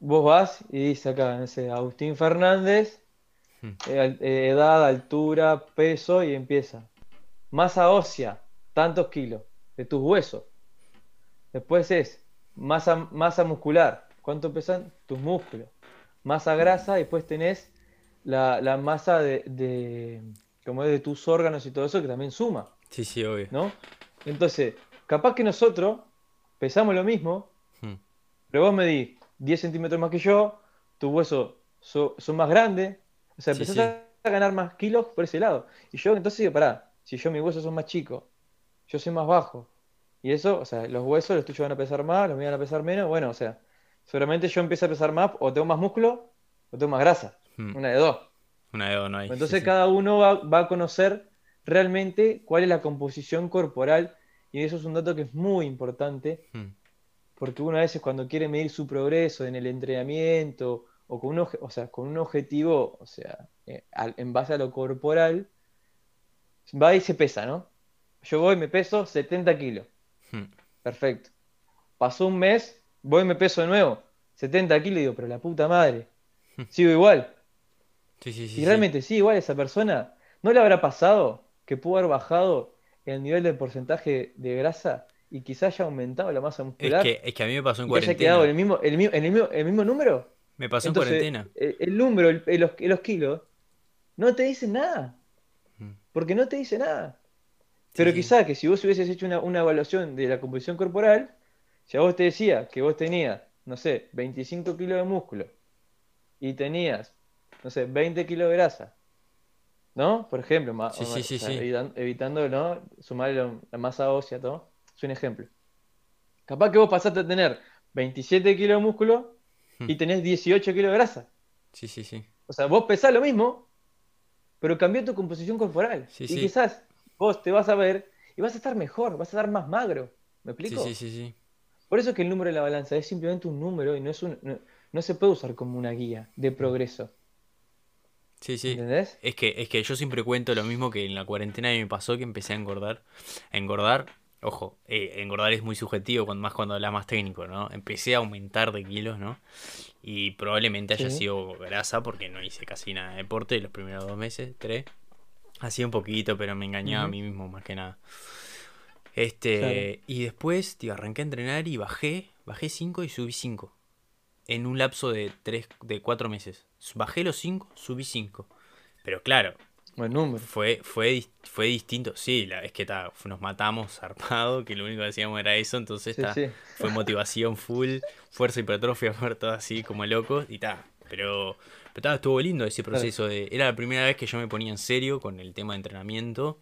vos vas y dices acá, no sé, Agustín Fernández, Eh, eh, edad, altura, peso, y empieza. Masa ósea, tantos kilos, de tus huesos. Después es masa, masa muscular, ¿cuánto pesan tus músculos? Masa grasa, y después tenés la, la masa de, de, como es de tus órganos y todo eso, que también suma,
Sí, sí, obvio.
¿no? Entonces, capaz que nosotros pesamos lo mismo,
Mm.
pero vos medís 10 centímetros más que yo, tus huesos so- son más grandes, o sea,
Sí,
empezás
sí.
a ganar más kilos por ese lado. Y yo entonces digo, pará, si yo mis huesos son más chicos, yo soy más bajo, y eso, o sea, los huesos, los tuyos van a pesar más, los míos van a pesar menos, bueno, o sea, seguramente yo empiezo a pesar más, o tengo más músculo, o tengo más grasa,
Mm.
una de dos.
Una de dos no hay. sí,
Entonces
sí.
cada uno va, va a conocer realmente cuál es la composición corporal, y eso es un dato que es muy importante,
Mm.
porque uno a veces cuando quiere medir su progreso en el entrenamiento o con un, o sea, con un objetivo, o sea, eh, al- en base a lo corporal, va y se pesa, ¿no? Yo voy, me peso 70 kilos,
Mm.
perfecto. Pasó un mes, voy y me peso de nuevo, 70 kilos, y digo, pero la puta madre, sigo igual.
Sí, sí, sí,
Y realmente sí, igual esa persona, ¿no le habrá pasado que pudo haber bajado el nivel de porcentaje de grasa y quizás haya aumentado la masa
Es
muscular?
que, es que a mí me pasó en
y que haya quedado en
cuarentena.
el mismo, el mismo, el mismo número.
Me pasó en cuarentena.
el, el número, el- el- los, los kilos, no te dicen nada,
Mm.
porque no te dice nada. Pero
sí.
quizás que si vos hubieses hecho una, una evaluación de la composición corporal, si a vos te decía que vos tenías, no sé, 25 kilos de músculo y tenías, no sé, 20 kilos de grasa, ¿no? Por ejemplo, ma-
Sí, sí,
o sea, evitando, ¿no? Sumarle lo- la masa ósea, todo. Es un ejemplo. Capaz que vos pasaste a tener 27 kilos de músculo y
Hmm.
tenés 18 kilos de grasa.
Sí, sí, sí.
O sea, vos pesás lo mismo, pero cambió tu composición corporal.
Sí,
y
sí.
quizás vos te vas a ver y vas a estar mejor, vas a estar más magro. ¿Me
Sí,
explico?
sí, sí, sí.
Por eso es que el número de la balanza es simplemente un número y no es un, no, no se puede usar como una guía de progreso.
Sí, sí.
¿Entendés?
Es que, es que yo siempre cuento lo mismo que en la cuarentena me pasó que empecé a engordar. A engordar, ojo, eh, engordar es muy subjetivo, cuando, más cuando hablas más técnico, ¿no? Empecé a aumentar de kilos, ¿no? Y probablemente haya
Sí.
sido grasa porque no hice casi nada de deporte los primeros dos meses, tres. Hacía un poquito, pero me engañaba a mí mismo más que nada. Este,
Claro.
y después, tío, arranqué a entrenar y bajé, bajé 5 y subí 5. En un lapso de tres, de 4 meses. Bajé los 5, subí 5. Pero claro,
Buen número.
fue, fue, fue distinto. Sí, la, es que ta, nos matamos zarpado, que lo único que hacíamos era eso, entonces
Sí,
ta,
sí.
fue motivación full, fuerza hipertrofia, todo así como locos y ta. Pero, pero ta, estuvo lindo ese
Claro.
proceso de. Era la primera vez que yo me ponía en serio con el tema de entrenamiento.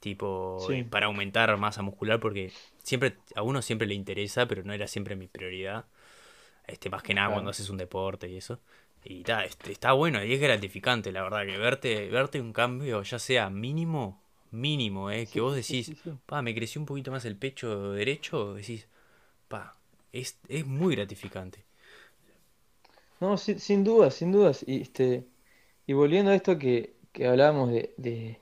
Tipo,
Sí.
para aumentar masa muscular, porque siempre, a uno siempre le interesa, pero no era siempre mi prioridad. Este, más que nada
Claro.
cuando haces un deporte y eso. Y este, está bueno y es gratificante, la verdad, que verte, verte un cambio, ya sea mínimo, mínimo, eh, que
Sí,
vos decís,
sí, sí.
pa, me creció un poquito más el pecho derecho, decís, pa, es, es muy gratificante.
No, sin, sin dudas, sin dudas. Y, este, y volviendo a esto que, que hablábamos de, de,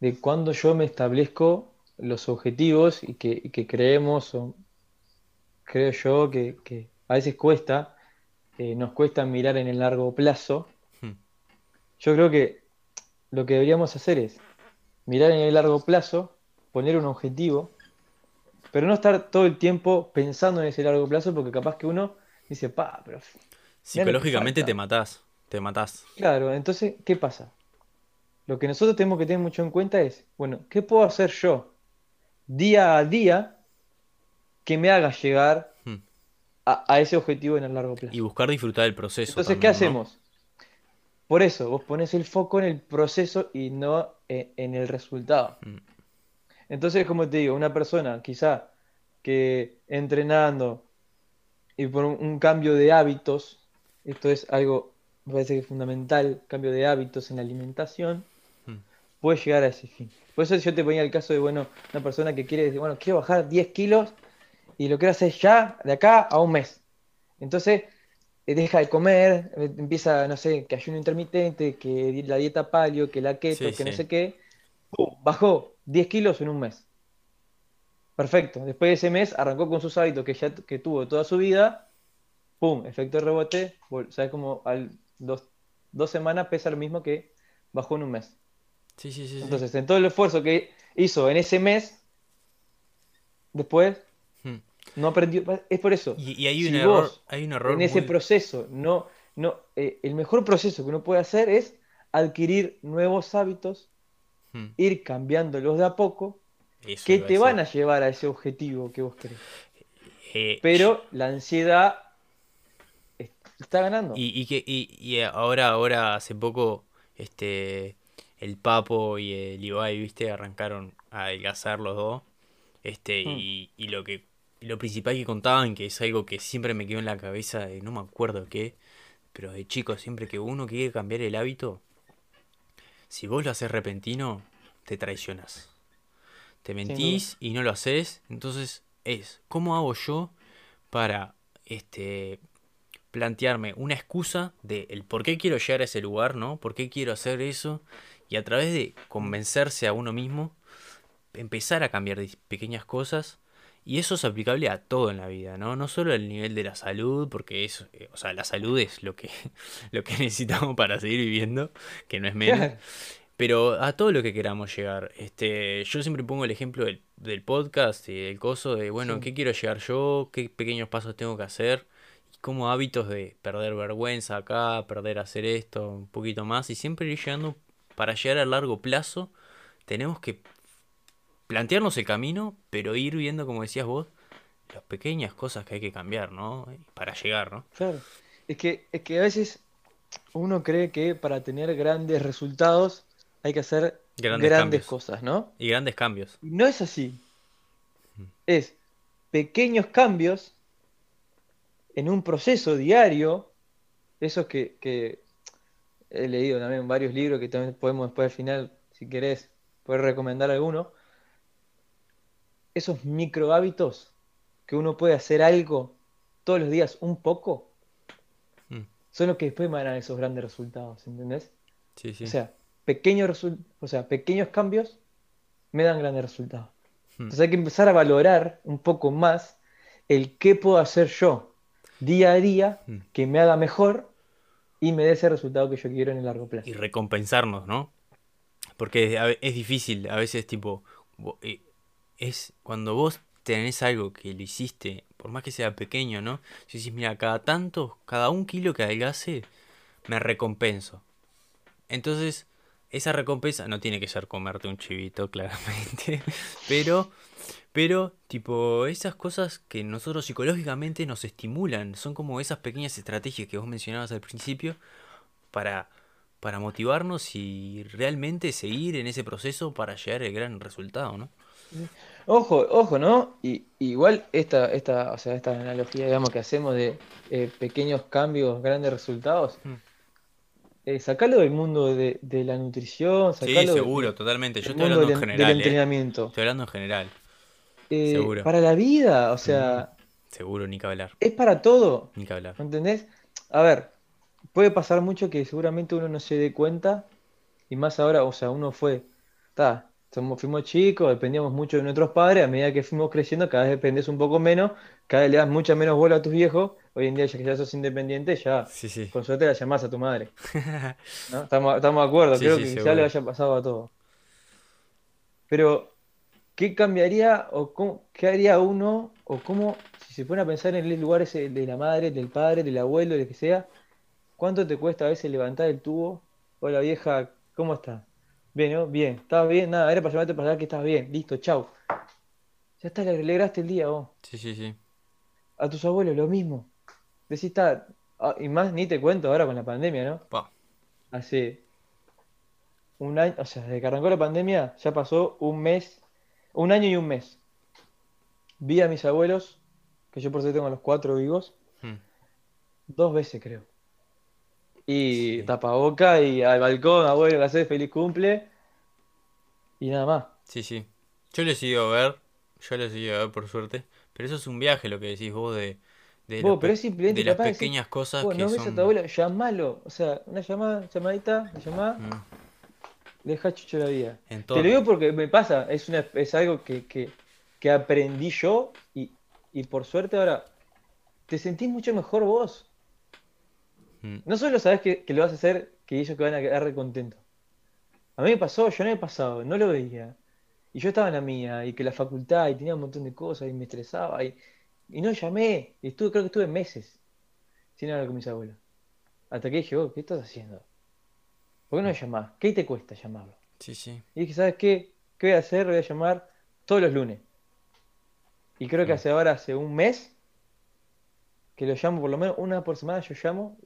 de cuando yo me establezco los objetivos y que, y que creemos, o creo yo que, que a veces cuesta, eh, nos cuesta mirar en el largo plazo.
Hmm.
Yo creo que lo que deberíamos hacer es mirar en el largo plazo, poner un objetivo, pero no estar todo el tiempo pensando en ese largo plazo, porque capaz que uno dice, pa, pero
Psicológicamente
falta".
te matás, te matás.
Claro, entonces, ¿qué pasa? Lo que nosotros tenemos que tener mucho en cuenta es, bueno, ¿qué puedo hacer yo día a día que me haga llegar. A, a ese objetivo en el largo plazo.
Y buscar disfrutar del proceso
Entonces, ¿qué hacemos? Por eso, vos pones el foco en el proceso y no en, en el resultado.
Mm,
Entonces, como te digo, una persona quizá que entrenando y por un, un cambio de hábitos, esto es algo, me parece que es fundamental, cambio de hábitos en la alimentación,
mm,
puede llegar a ese fin. Por eso yo te ponía el caso de, bueno, una persona que quiere decir, bueno, quiero bajar 10 kilos y lo quiero hacer ya, de acá a un mes. Entonces, eh, deja de comer, eh, empieza, no sé, que ayuno intermitente, que la dieta paleo, que la keto,
Sí,
que no sé qué. ¡Pum! Bajó 10 kilos en un mes. Perfecto. Después de ese mes arrancó con sus hábitos que ya que tuvo toda su vida. ¡Pum! Efecto de rebote. vol- ¿Sabes cómo al dos, dos semanas pesa lo mismo que bajó en un mes?
Sí, sí, sí.
Entonces, en todo el esfuerzo que hizo en ese mes, después. No aprendió. Es por eso.
Y, y hay un
Si
error, hay un error
en ese proceso no, no, eh, el mejor proceso que uno puede hacer es adquirir nuevos hábitos,
Mm,
ir cambiándolos de a poco,
Eso
que
a
te van a llevar a ese objetivo que vos querés.
Eh,
Pero la ansiedad es- está ganando.
Y, y que y, y ahora, ahora hace poco, este el Papo y el Ibai, viste, arrancaron a adelgazar los dos. Este,
Mm.
y, y lo que lo principal que contaban, que es algo que siempre me quedó en la cabeza, de no me acuerdo qué, pero de chico, siempre que uno quiere cambiar el hábito, si vos lo haces repentino, te traicionas. Te mentís y no lo haces, entonces es, ¿cómo hago yo para este plantearme una excusa de el por qué quiero llegar a ese lugar, ¿no? ¿Por qué quiero hacer eso? Y a través de convencerse a uno mismo, empezar a cambiar pequeñas cosas. Y eso es aplicable a todo en la vida, ¿no? No solo al nivel de la salud, porque eso, eh, o sea, la salud es lo que, lo que necesitamos para seguir viviendo, que no es menos. Pero a todo lo que queramos llegar. Este, yo siempre pongo el ejemplo del, del podcast y del coso de, bueno,
Sí.
¿qué quiero llegar yo? ¿Qué pequeños pasos tengo que hacer? Y como hábitos de perder vergüenza acá, perder hacer esto, un poquito más. Y siempre ir llegando, para llegar a largo plazo, tenemos que plantearnos el camino, pero ir viendo, como decías vos, las pequeñas cosas que hay que cambiar, ¿no? Para llegar, ¿no?
Claro. Es que, es que a veces uno cree que para tener grandes resultados hay que hacer
Grandes
cosas, ¿no?
Y grandes cambios.
No es así. Es pequeños cambios en un proceso diario, esos que, que he leído también en varios libros que también podemos después al final, si querés, poder recomendar alguno. Esos micro hábitos que uno puede hacer algo todos los días un poco,
Mm,
son los que después van a esos grandes resultados, ¿entendés?
Sí, sí.
O sea, pequeños o sea, pequeños cambios me dan grandes resultados.
Mm.
Entonces hay que empezar a valorar un poco más el qué puedo hacer yo día a día
Mm.
que me haga mejor y me dé ese resultado que yo quiero en el largo plazo.
y recompensarnos, ¿no? Porque es difícil, a veces tipo, eh, es cuando vos tenés algo que lo hiciste, por más que sea pequeño, ¿no? Si decís, mira, cada tanto, cada un kilo que adelgace, me recompenso. Entonces, esa recompensa no tiene que ser comerte un chivito, claramente, pero, pero, tipo, esas cosas que nosotros psicológicamente nos estimulan, son como esas pequeñas estrategias que vos mencionabas al principio, para, para motivarnos y realmente seguir en ese proceso para llegar al gran resultado, ¿no?
Ojo, ojo, ¿no? Y igual esta, esta, o sea, esta analogía, digamos, que hacemos de eh, pequeños cambios, grandes resultados,
Mm.
eh, sacalo del mundo de, de la nutrición,
Sí,
sacalo de-
seguro, totalmente. Yo
del
estoy hablando
del,
en
del
general, ¿eh?
entrenamiento.
Estoy hablando en general. Seguro.
para la vida, o sea,
Seguro, ni que hablar.
es para todo.
Ni que hablar.
¿Me entendés? A ver, puede pasar mucho que seguramente uno no se dé cuenta, y más ahora, o sea, uno fue, está, somos, fuimos chicos, dependíamos mucho de nuestros padres, a medida que fuimos creciendo, cada vez dependés un poco menos, cada vez le das mucha menos bola a tus viejos, hoy en día ya que ya sos independiente, ya
Sí, sí.
con suerte la llamás a tu madre, ¿no? Estamos, estamos de acuerdo,
Sí,
creo que ya le haya pasado a todos. Pero, ¿qué cambiaría o cómo, qué haría uno o cómo, si se pone a pensar en el lugar ese de la madre, del padre, del abuelo, del que sea, cuánto te cuesta a veces levantar el tubo? Hola vieja, ¿cómo estás? Bien, ¿no? Bien, ¿estás bien? Nada, era para llamarte para saber que estás bien. Listo, chau. Ya está, le alegraste el día vos.
Sí, sí, sí.
a tus abuelos lo mismo. Decís, está, ah, y más ni te cuento ahora con la pandemia, ¿no?
Pa.
Hace un año, o sea, desde que arrancó la pandemia ya pasó un mes, un año y un mes. Vi a mis abuelos, que yo por suerte tengo los cuatro vivos,
Mm.
dos veces creo. Y
Sí.
tapaboca y al balcón, abuelo, haces feliz cumple. Y nada más.
Sí, sí. Yo les he ido a ver, yo les he a ver por suerte, pero eso es un viaje lo que decís vos de, de,
Vos,
las
pero
pe-
es
de las pequeñas cosas
vos
que
no ves a tu
son...
abuelo, llamalo. O sea, una llamada, llamadita, la llamada,
Mm.
deja chucho la vida.
En
Te lo digo porque me pasa, es una, es algo que, que, que aprendí yo y, y por suerte ahora te sentís mucho mejor vos.
Mm.
No solo sabes que, que lo vas a hacer, que ellos que van a quedar recontentos. A mí me pasó, yo no he pasado, no lo veía. Y yo estaba en la mía, y que la facultad, y tenía un montón de cosas, y me estresaba, y, y no llamé. Y estuve, creo que estuve meses sin hablar con mis abuelos. Hasta que dije, oh, ¿qué estás haciendo? ¿Por qué no me llamás? ¿Qué te cuesta llamarlo?
Sí, sí.
Y dije, ¿sabes qué? ¿Qué voy a hacer? Voy a llamar todos los lunes. Y creo que
Mm.
hace ahora, hace un mes, que lo llamo por lo menos una por semana, yo llamo,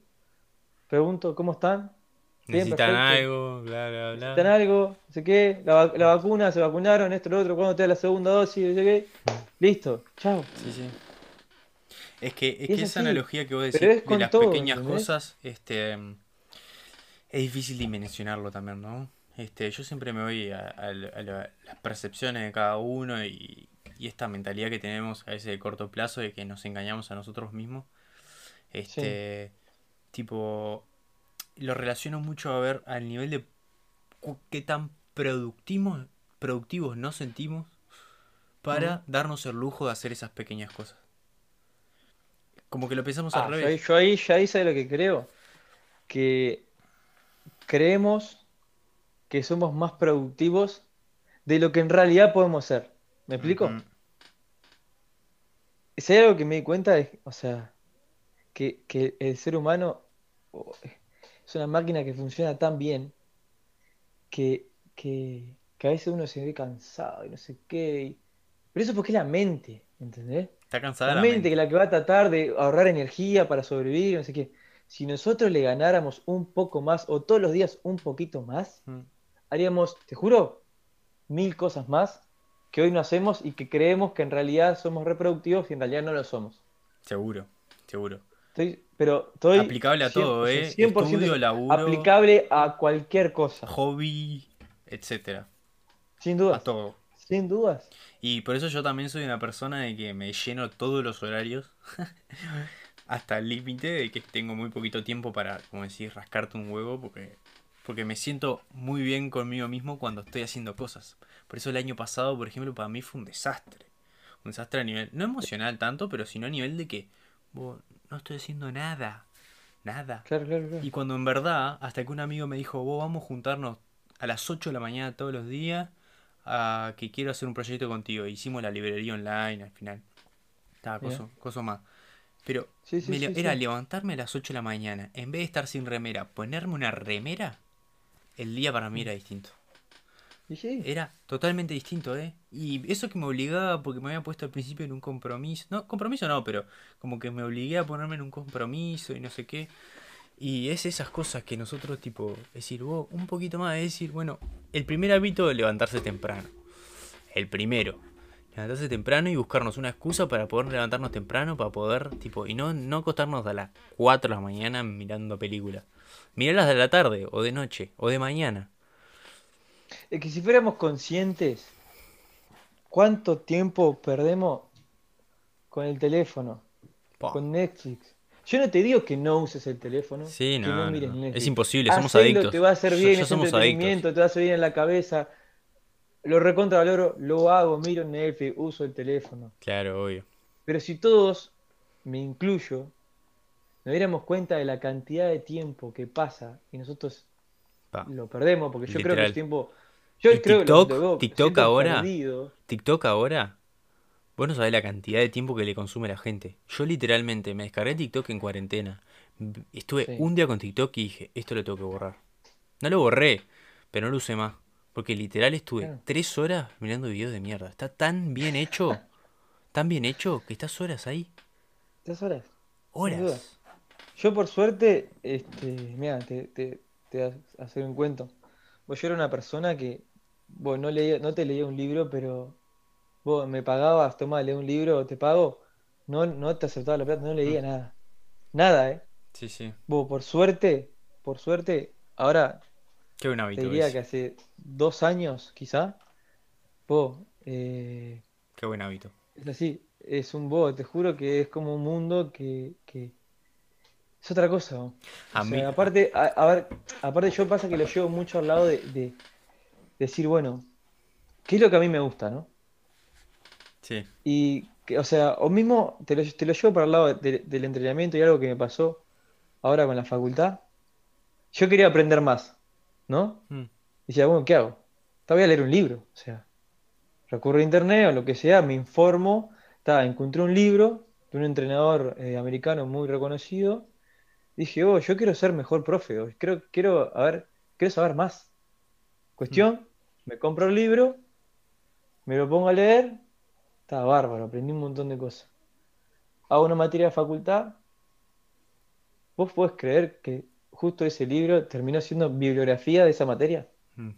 pregunto cómo están, bien,
Necesitan
perfecto,
algo, bla, bla,
necesitan
bla.
algo, no sé qué, la, va- la vacuna, se vacunaron, esto, lo otro, cuándo te da la segunda dosis, no sé qué, listo, chao.
Sí, sí. Es que, es que
es
esa
así,
analogía que vos decís de las
todo,
pequeñas
¿entendés?
cosas, este, es difícil dimensionarlo también, ¿no? Este, yo siempre me voy a, a la- a la- las percepciones de cada uno y, y esta mentalidad que tenemos a veces de corto plazo de que nos engañamos a nosotros mismos.
Sí,
Este, tipo, lo relaciono mucho a ver al nivel de qué tan productivos, productivos nos sentimos para darnos el lujo de hacer esas pequeñas cosas. Como que lo pensamos al
Ah, yo ahí,
revés.
yo ahí, ya lo que creo, que creemos que somos más productivos de lo que en realidad podemos ser. ¿Me explico? Si hay algo que me di cuenta es, o sea, que, que el ser humano oh, es una máquina que funciona tan bien que, que, que a veces uno se ve cansado y no sé qué. y- Pero eso porque es la mente, ¿entendés?
Está cansada
La
la
mente
mente.
que la que va a tratar de ahorrar energía para sobrevivir, no sé qué. Si nosotros le ganáramos un poco más, o todos los días un poquito más,
Mm.
haríamos, te juro, mil cosas más que hoy no hacemos y que creemos que en realidad somos reproductivos y en realidad no lo somos.
Seguro, seguro.
Estoy, pero estoy
Aplicable a
100,
todo, ¿eh?
100%
Estudio, laburo,
aplicable a cualquier cosa,
hobby, etcétera.
sin
A
dudas,
todo.
sin dudas.
Y por eso yo también soy una persona de que me lleno todos los horarios hasta el límite de que tengo muy poquito tiempo para, como decir, rascarte un huevo porque, porque me siento muy bien conmigo mismo cuando estoy haciendo cosas. Por eso el año pasado, por ejemplo, para mí fue un desastre. Un desastre a nivel, no emocional tanto, pero sino a nivel de que "Bo, no estoy haciendo nada. Nada.
Claro, claro, claro.
Y cuando en verdad, hasta que un amigo me dijo, vos vamos a juntarnos a las 8 de la mañana todos los días, a que quiero hacer un proyecto contigo. Hicimos la librería online al final. Estaba
Mira.
cosa, cosa más. Pero
Sí, sí,
me le- era levantarme a las 8 de la mañana, en vez de estar sin remera, ponerme una remera, el día para mí era distinto. Era totalmente distinto, ¿eh? Y eso que me obligaba, porque me había puesto al principio en un compromiso. No, compromiso no, pero como que me obligué a ponerme en un compromiso y no sé qué. Y es esas cosas que nosotros, tipo, decir, vos, un poquito más, es decir, bueno, el primer hábito de levantarse temprano. El primero. Levantarse temprano y buscarnos una excusa para poder levantarnos temprano, para poder, tipo, y no, no acostarnos a las 4 de la mañana mirando películas. Mirarlas de la tarde, o de noche, o de mañana.
Es que si fuéramos conscientes, ¿cuánto tiempo perdemos con el teléfono, con Netflix? Yo no te digo que no uses el teléfono,
Sí,
que
no,
no
no,
mires
no. Es imposible, somos
Hacelo,
adictos.
te va a hacer
Ya-
bien
ya
ese
somos adictos.
te va a hacer bien en la cabeza. Lo recontra valoro, lo hago, miro Netflix, uso el teléfono.
Claro, obvio.
Pero si todos, me incluyo, nos diéramos cuenta de la cantidad de tiempo que pasa y nosotros
Pa.
lo perdemos, porque yo creo que el tiempo. Yo
Y
creo lo
TikTok,
lo
TikTok ahora,
perdido.
TikTok ahora, vos no sabés la cantidad de tiempo que le consume la gente. Yo literalmente me descargué TikTok en cuarentena. Estuve
Sí.
un día con TikTok y dije, esto lo tengo que borrar. No lo borré, pero no lo usé más. Porque literal estuve
Claro.
tres horas mirando videos de mierda. Está tan bien hecho, tan bien hecho, que estás horas ahí.
Tres horas.
Horas.
Yo por suerte, este, mira, te, te, te voy a hacer un cuento. Vos yo era una persona que, vos no leía, no te leía un libro, pero vos me pagabas, toma, lee un libro, te pago, no, no te aceptaba la plata, no leía
Mm.
nada. Nada, ¿eh?
Sí, sí.
Vos, por suerte, por suerte, ahora
Qué buen
te
hábito
diría
ese.
que hace dos años, quizá, vos, eh,
Qué buen hábito.
es así, es un vos, te juro que es como un mundo que, que es otra cosa. vos.
A
O
mí.
sea, aparte, a, a ver, aparte yo pasa que lo llevo mucho al lado de, de decir, bueno, ¿qué es lo que a mí me gusta, no?
Sí.
Y, que, o sea, o mismo te lo, te lo llevo para el lado de- del entrenamiento y algo que me pasó ahora con la facultad. Yo quería aprender más, ¿no?
Mm.
Y decía, bueno, ¿qué hago? Te voy a leer un libro, o sea, recurro a internet o lo que sea, me informo, ta, encontré un libro de un entrenador eh, americano muy reconocido, dije, oh, yo quiero ser mejor profe, o quiero, quiero, a ver, quiero saber más. Cuestión, me compro el libro, me lo pongo a leer, está bárbaro, aprendí un montón de cosas. Hago una materia de facultad, ¿vos podés creer que justo ese libro terminó siendo bibliografía de esa materia?
Mm.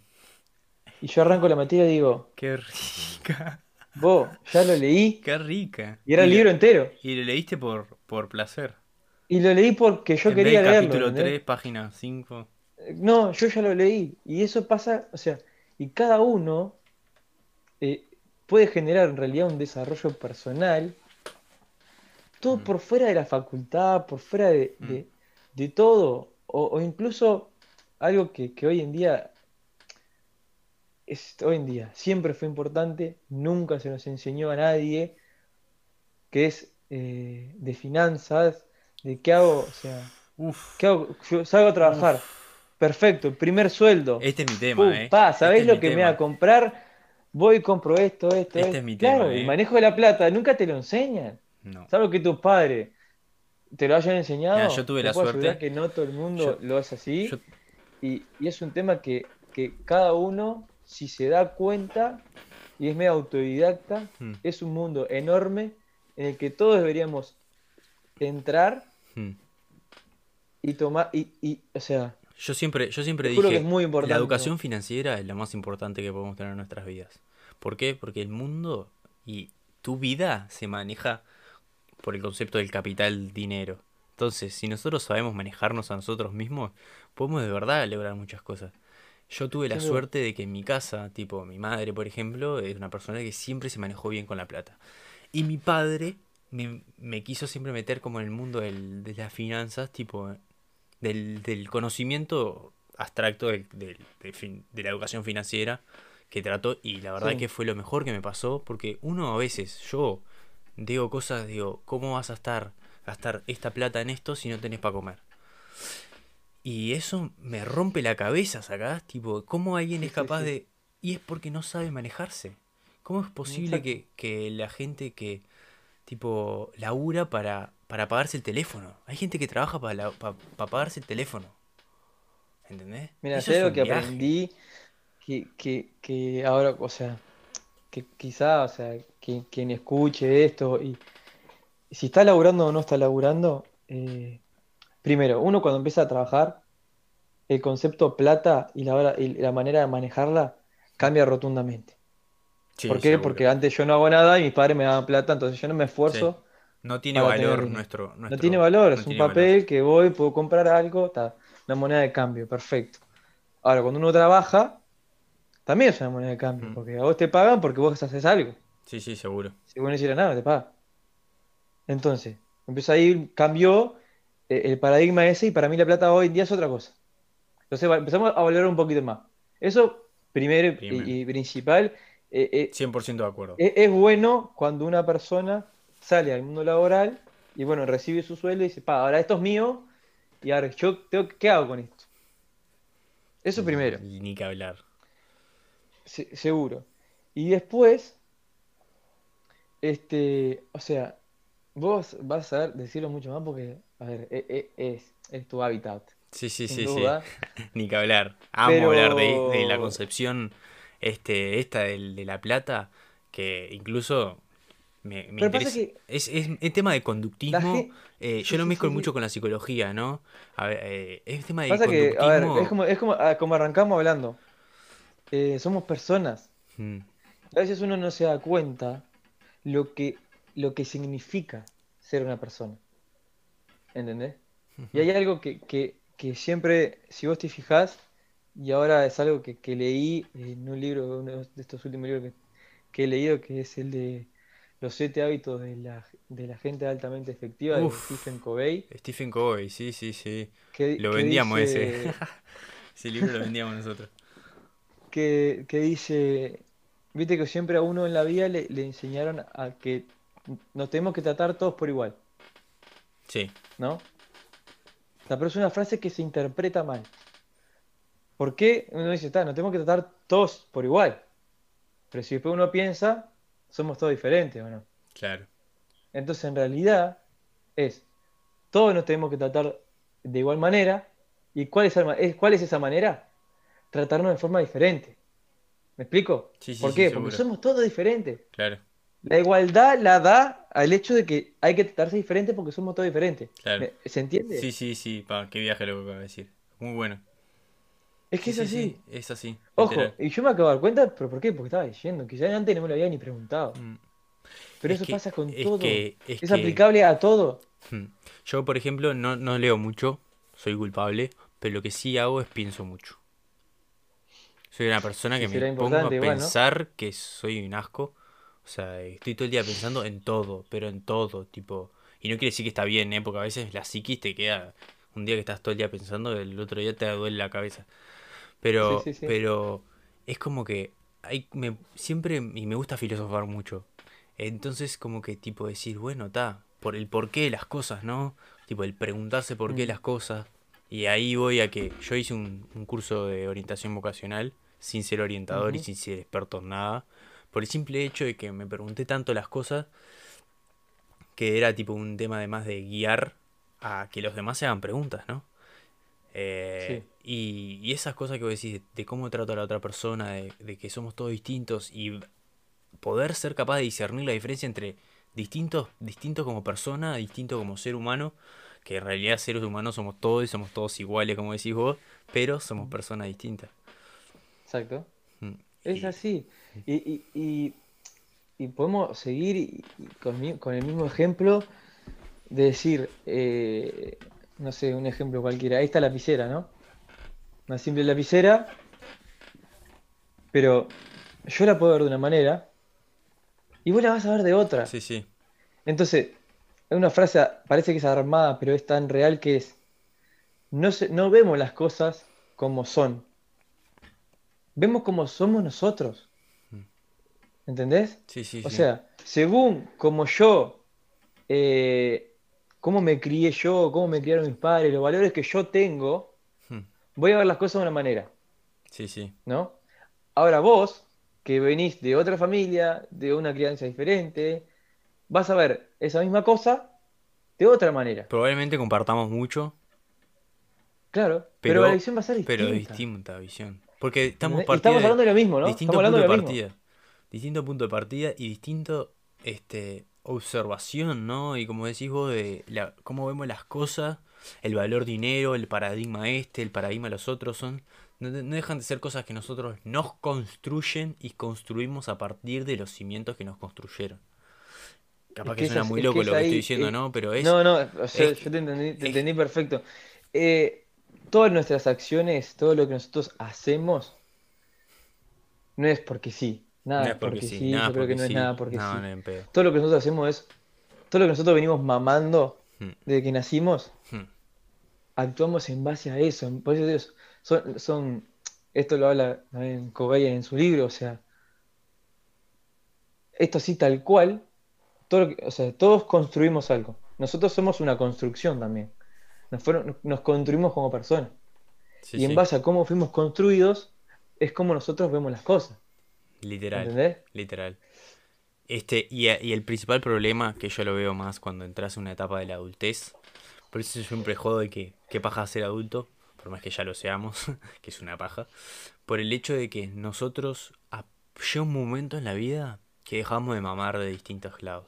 Y yo arranco la materia y digo,
Qué rica.
vos, ya lo leí,
Qué rica.
y era el libro entero.
Y lo leíste por, por placer.
Y lo leí porque yo
en
quería leerlo,
capítulo
¿entendés?
3, página 5.
No, yo ya lo leí. Y eso pasa, o sea, y cada uno eh, puede generar en realidad un desarrollo personal, todo
Mm.
por fuera de la facultad, por fuera de,
Mm.
de- de todo, o, o incluso algo que, que hoy en día es, hoy en día siempre fue importante, nunca se nos enseñó a nadie, que es eh, de finanzas, de qué hago, o sea,
Uf.
¿qué hago? Salgo a trabajar. Perfecto, primer sueldo.
Este es mi tema,
Pum,
eh.
pa,
Este
¿sabés lo que me va a comprar? Voy compro esto, esto,
Este
esto.
es mi
Claro,
tema,
el
eh.
manejo de la plata, nunca te lo enseñan.
No.
Salvo que tus padres te lo hayan enseñado.
Mira, yo tuve la suerte.
que no todo el mundo
Yo-
lo hace así.
Yo-
Y, y es un tema que, que cada uno, si se da cuenta y es medio autodidacta,
Mm,
es un mundo enorme en el que todos deberíamos entrar
mm.
y tomar, y, y, o sea,
Yo siempre, yo siempre dije,
que es muy importante.
la educación financiera es lo más importante que podemos tener en nuestras vidas. ¿Por qué? Porque el mundo y tu vida se maneja por el concepto del capital dinero. Entonces, si nosotros sabemos manejarnos a nosotros mismos, podemos de verdad lograr muchas cosas. Yo tuve la suerte de que en mi casa, tipo mi madre, por ejemplo, es una persona que siempre se manejó bien con la plata. Y mi padre me, me quiso siempre meter como en el mundo del- de las finanzas, tipo del, del conocimiento abstracto del- del- del fin- de la educación financiera que trató y la verdad
Sí.
que fue lo mejor que me pasó porque uno a veces, yo digo cosas, digo, ¿cómo vas a estar gastar esta plata en esto si no tenés para comer? Y eso me rompe la cabeza, ¿sacás? Tipo, ¿cómo alguien
Sí,
es capaz
sí.
de... Y es porque no sabe manejarse. ¿Cómo es posible que, que la gente que, tipo, labura para, para pagarse el teléfono? Hay gente que trabaja para, la- pa- pa pagarse el teléfono. ¿Entendés?
Mira, sé
un
que
viaje.
aprendí que, que, que ahora, o sea, que quizá, o sea, quien, quien escuche esto y si está laburando o no está laburando, eh, primero, uno cuando empieza a trabajar, el concepto plata y la, y la manera de manejarla cambia rotundamente.
Sí,
¿Por qué?
seguro.
Porque antes yo no hago nada y mis padres me daban plata, entonces yo no me esfuerzo.
No tiene
tener
valor nuestro,
No tiene valor,
no
es un
valor.
papel que voy, puedo comprar algo, está, una moneda de cambio, perfecto. Ahora, cuando uno trabaja, también es una moneda de cambio,
Mm.
porque a vos te pagan porque vos haces algo.
Sí, sí, seguro.
Si vos no hicieras nada, te pagan. Entonces, empezó a ir, cambió eh, el paradigma ese y para mí la plata hoy en día es otra cosa. Entonces empezamos a valorar un poquito más. Eso, primero y-
Primero.
y, principal, eh, eh,
100% de acuerdo.
es, es bueno cuando una persona sale al mundo laboral y bueno, recibe su sueldo y dice, pa, ahora esto es mío y ahora yo tengo, ¿qué hago con esto? Eso primero,
Ni que hablar.
se- seguro. Y después, este, o sea, vos vas a ver, decirlo mucho más porque, a ver, e- e- es, es tu hábitat,
Sí, sí, sí, sí. Ni que hablar. Amo
Pero-
hablar de, de la concepción este, esta del- de, la plata, que incluso me, me
Pero pasa
interesa.
que
Es, es, es tema de conductismo.
gente...
eh, yo
Sí,
lo mezclo
sí,
mucho con la psicología, ¿no? A ver, eh, es tema de
Pasa que, a ver, es
conductismo.
como, es como, ah, como arrancamos hablando. Eh, somos personas.
mm,
A veces uno no se da cuenta lo que, lo que significa ser una persona. ¿Entendés? Y hay algo que, que, que siempre, si vos te fijás, y ahora es algo que, que leí en un libro, uno de estos últimos libros que, que he leído, que es el de Los siete hábitos de la, de la gente altamente efectiva de Stephen Covey,
Stephen Covey, sí, sí, sí.
que,
Lo
que
vendíamos ese.
dice,
Ese libro lo vendíamos nosotros.
que, que dice, viste que siempre a uno en la vida le, le enseñaron a que nos tenemos que tratar todos por igual,
Sí,
¿no? Pero es una frase que se interpreta mal. ¿Por qué? Uno dice, está, nos tenemos que tratar todos por igual. Pero si después uno piensa, somos todos diferentes, ¿o no?
claro.
Entonces, en realidad, es, todos nos tenemos que tratar de igual manera. ¿Y cuál es, cuál es esa manera? Tratarnos de forma diferente. ¿Me explico?
Sí, sí,
¿Por
sí,
qué? Porque somos todos diferentes.
Claro,
La igualdad la da al hecho de que hay que tratarse diferente porque somos todos diferentes.
claro.
¿Me- ¿Se entiende?
Sí, sí, sí, pa, qué viaje lo que acabo de decir. Muy bueno.
Es que
Sí,
es
sí,
así.
sí, es así,
Ojo,
literal.
y yo me acabo de dar cuenta, pero ¿por qué? Porque estaba diciendo, quizás antes no me lo había ni preguntado.
Mm,
Pero
Es
eso
que,
pasa con
es
todo.
que, es
Es
que,
aplicable a todo.
mm, yo, por ejemplo, no, no leo mucho, soy culpable, pero lo que sí hago es pienso mucho. Soy una persona
Sí,
que me pongo a
importante igual, ¿no?
pensar que soy un asco. O sea, estoy todo el día pensando en todo, pero en todo, tipo. Y no quiere decir que está bien, ¿eh? Porque a veces la psiquis te queda. Un día que estás todo el día pensando, el otro día te duele la cabeza. Pero,
sí, sí.
pero es como que hay, me, siempre, y me gusta filosofar mucho. Entonces, como que, tipo, decir, bueno, está, por el porqué de las cosas, ¿no? Tipo, el preguntarse por qué
Mm,
las cosas. Y ahí voy a que yo hice un, un curso de orientación vocacional, sin ser orientador y sin ser experto en nada, por el simple hecho de que me pregunté tanto las cosas que era tipo un tema además de guiar a que los demás se hagan preguntas, ¿no? Eh,
Sí,
y, y esas cosas que vos decís, de cómo trato a la otra persona, de, de que somos todos distintos y poder ser capaz de discernir la diferencia entre distintos, distintos como persona, distintos como ser humano, que en realidad seres humanos somos todos y somos todos iguales, como decís vos, pero somos
mm,
personas distintas.
exacto.
Mm,
Es
Y
así. Y, y, podemos seguir con, con el mismo ejemplo de decir, eh, no sé, un ejemplo cualquiera. Ahí está la lapicera, ¿no? Una simple lapicera, pero yo la puedo ver de una manera y vos la vas a ver de otra.
sí, sí,
Entonces, es una frase, parece que es armada, pero es tan real que es, no se- no vemos las cosas como son, vemos como somos nosotros,
mm,
¿entendés?
sí, sí,
O
sí,
sea, según como yo, eh, cómo me crié yo, cómo me criaron mis padres, los valores que yo tengo,
mm,
voy a ver las cosas de una manera,
sí, sí.
¿no? Ahora vos, que venís de otra familia, de una crianza diferente, vas a ver esa misma cosa de otra manera.
Probablemente compartamos mucho,
Claro, pero la visión va a ser
pero
distinta.
distinta visión. Porque estamos
estamos hablando de lo mismo, ¿no? Estamos
distinto
hablando
punto
de
de
lo mismo.
partida. Distinto punto de partida y distinto este, observación, ¿no? Y como decís vos, de la, cómo vemos las cosas, el valor dinero, el paradigma este, el paradigma de los otros, son, no, no dejan de ser cosas que nosotros nos construyen y construimos a partir de los cimientos que nos construyeron.
Es
Capaz
que
suena muy
es que
loco lo que estoy diciendo,
eh,
¿no? Pero es,
no, no, o sea,
es,
yo te entendí, te
es,
entendí perfecto. Eh, todas nuestras acciones, todo lo que nosotros hacemos, no es porque sí.
No
Nada
es porque
porque
sí,
sí,
nada
yo creo que no es nada porque
no,
sí.
no.
Todo lo que nosotros hacemos es, todo lo que nosotros venimos mamando
Hmm,
desde que nacimos,
hmm,
actuamos en base a eso. Por eso son, son, esto lo habla también Cobain en su libro, o sea, esto así tal cual, todo que- o sea, todos construimos algo. Nosotros somos una construcción también. Nos fueron, nos construimos como personas.
Sí,
Y en base a cómo fuimos construidos, es como nosotros vemos las cosas.
Literal,
¿Entendés?
literal. Este, y, el principal problema que yo lo veo más cuando entras en una etapa de la adultez, por eso yo siempre jodo de que qué paja ser adulto, por más que ya lo seamos, que es una paja, por el hecho de que nosotros a- llega un momento en la vida que dejamos de mamar de distintos lados.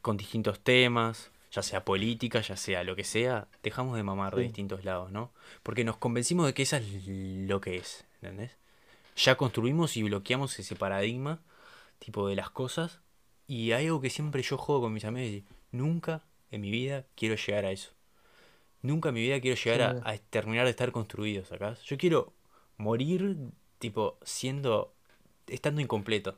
Con distintos temas, ya sea política, ya sea lo que sea, dejamos de mamar de distintos lados, ¿no? Porque nos convencimos de que eso es lo que es, ¿entendés? Ya construimos y bloqueamos ese paradigma, tipo de las cosas, y hay algo que siempre yo juego con mis amigos, y nunca en mi vida quiero llegar a eso. Nunca en mi vida quiero llegar a, a terminar de estar construido, ¿sacás? Yo quiero morir, tipo, siendo, estando incompleto,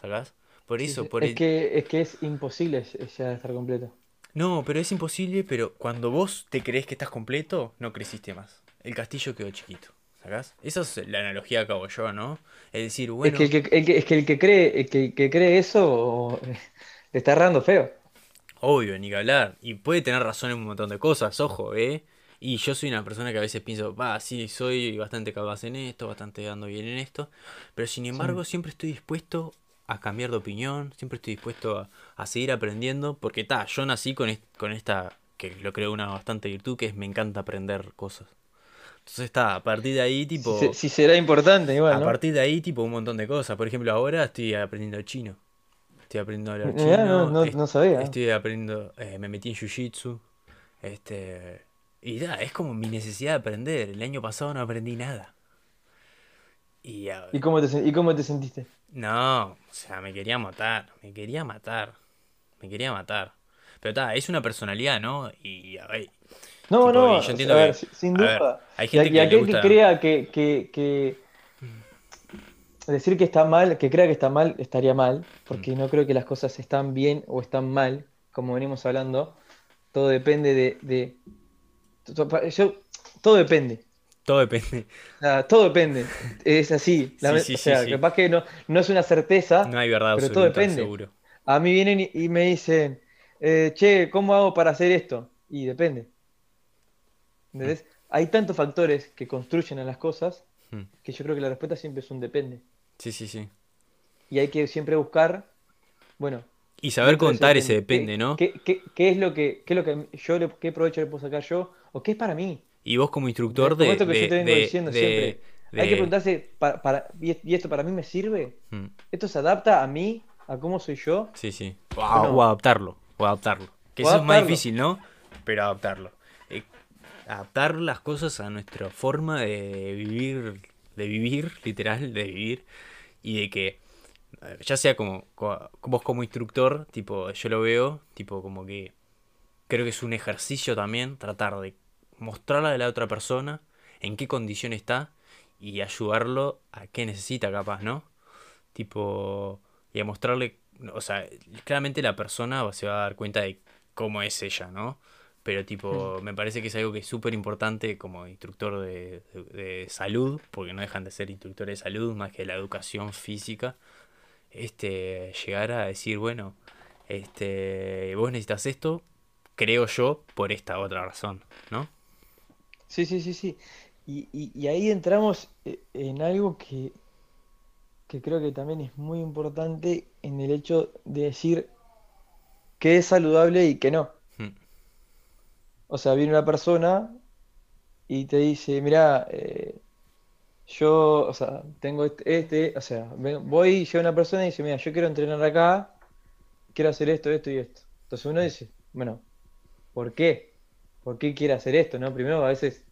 ¿sacás? Por eso,
sí.
por
Es
el...
que, es que es imposible ya estar completo.
No, pero es imposible, pero cuando vos te crees que estás completo, no creciste más. El castillo quedó chiquito, ¿sacás? Esa es la analogía que hago yo, ¿no? Es decir,
Es que
bueno,
el que, el que- es que el que cree, el que, que cree eso le está errando feo.
obvio, ni que hablar. Y puede tener razón en un montón de cosas, ojo, ¿eh? Y yo soy una persona que a veces pienso, va, sí, soy bastante capaz en esto, bastante ando bien en esto, pero sin
Sí,
embargo siempre estoy dispuesto a cambiar de opinión, siempre estoy dispuesto a, a seguir aprendiendo, porque ta, yo nací con, est- con esta, que lo creo una bastante virtud, que es me encanta aprender cosas. Entonces está, a partir de ahí, tipo,
si será importante igual,
a
¿no?
partir de ahí, tipo, un montón de cosas. Por ejemplo, ahora estoy aprendiendo chino. Estoy aprendiendo a hablar
Mirá, no,
chino,
no,
est-
no sabía.
estoy aprendiendo, eh, me metí en jiu-jitsu, este, y da, es como mi necesidad de aprender. El año pasado no aprendí nada. Y ah,
¿Y cómo te, y cómo te sentiste?
no, o sea, me quería matar, me quería matar, me quería matar. Pero está, es una personalidad, ¿no? Y, a ver,
No,
tipo,
no,
y yo
a
entiendo que,
sin
ver,
duda.
hay
Y,
gente
y
que le
aquel que crea que, que, que decir que está mal, que crea que está mal, estaría mal,
Mm,
porque no creo que las cosas están bien o están mal, como venimos hablando. Todo depende de, yo, todo depende.
Todo depende.
Todo depende. Es así.
Sí,
lame-
sí,
O
sí,
sea,
sí.
capaz que no, no es una certeza,
No hay verdad
pero todo
absoluta,
depende.
seguro.
A mí vienen y, y me dicen, eh, che, ¿cómo hago para hacer esto? Y depende.
Mm,
¿Entendés? Hay tantos factores que construyen a las cosas
mm.
que yo creo que la respuesta siempre es un depende.
Sí, sí, sí.
Y hay que siempre buscar, bueno,
Y saber contar ese
depende,
¿no?
¿qué, qué, es lo que, qué es lo que yo le, qué provecho le puedo sacar yo? ¿O qué es para mí?
Y vos como instructor de,
esto que yo
de,
te vengo
de,
diciendo
de,
siempre. Hay que preguntarse, para, para- ¿y y esto para mí me sirve?
mm,
¿Esto se adapta a mí? ¿A cómo soy yo?
Sí, sí. O, adaptarlo. O adaptarlo. Que
O
eso es más difícil, ¿no? Pero adaptarlo. Adaptar las cosas a nuestra forma de vivir, de vivir, literal, de vivir. Y de que, eh, ya sea como, co- vos como instructor, tipo, yo lo veo, tipo, como que creo que es un ejercicio también tratar de mostrarle a la otra persona en qué condición está y ayudarlo a qué necesita capaz, ¿no? Tipo, y a mostrarle, o sea, claramente la persona se va a dar cuenta de cómo es ella, ¿no? Pero tipo, me parece que es algo que es súper importante como instructor de, de- de salud, porque no dejan de ser instructores de salud más que la educación física, este, llegar a decir, bueno, este, vos necesitas esto, creo yo, por esta otra razón, ¿no?
Sí, sí, sí, sí. Y, y- y ahí entramos eh, en algo que, que creo que también es muy importante en el hecho de decir qué es saludable y qué no. O sea, viene una persona y te dice, mira, yo, o sea, tengo este, este, o sea, voy y llega una persona y dice, mira, yo quiero entrenar acá, quiero hacer esto, esto y esto. Entonces uno dice, bueno, ¿por qué? ¿Por qué quiere hacer esto? ¿No? Primero a veces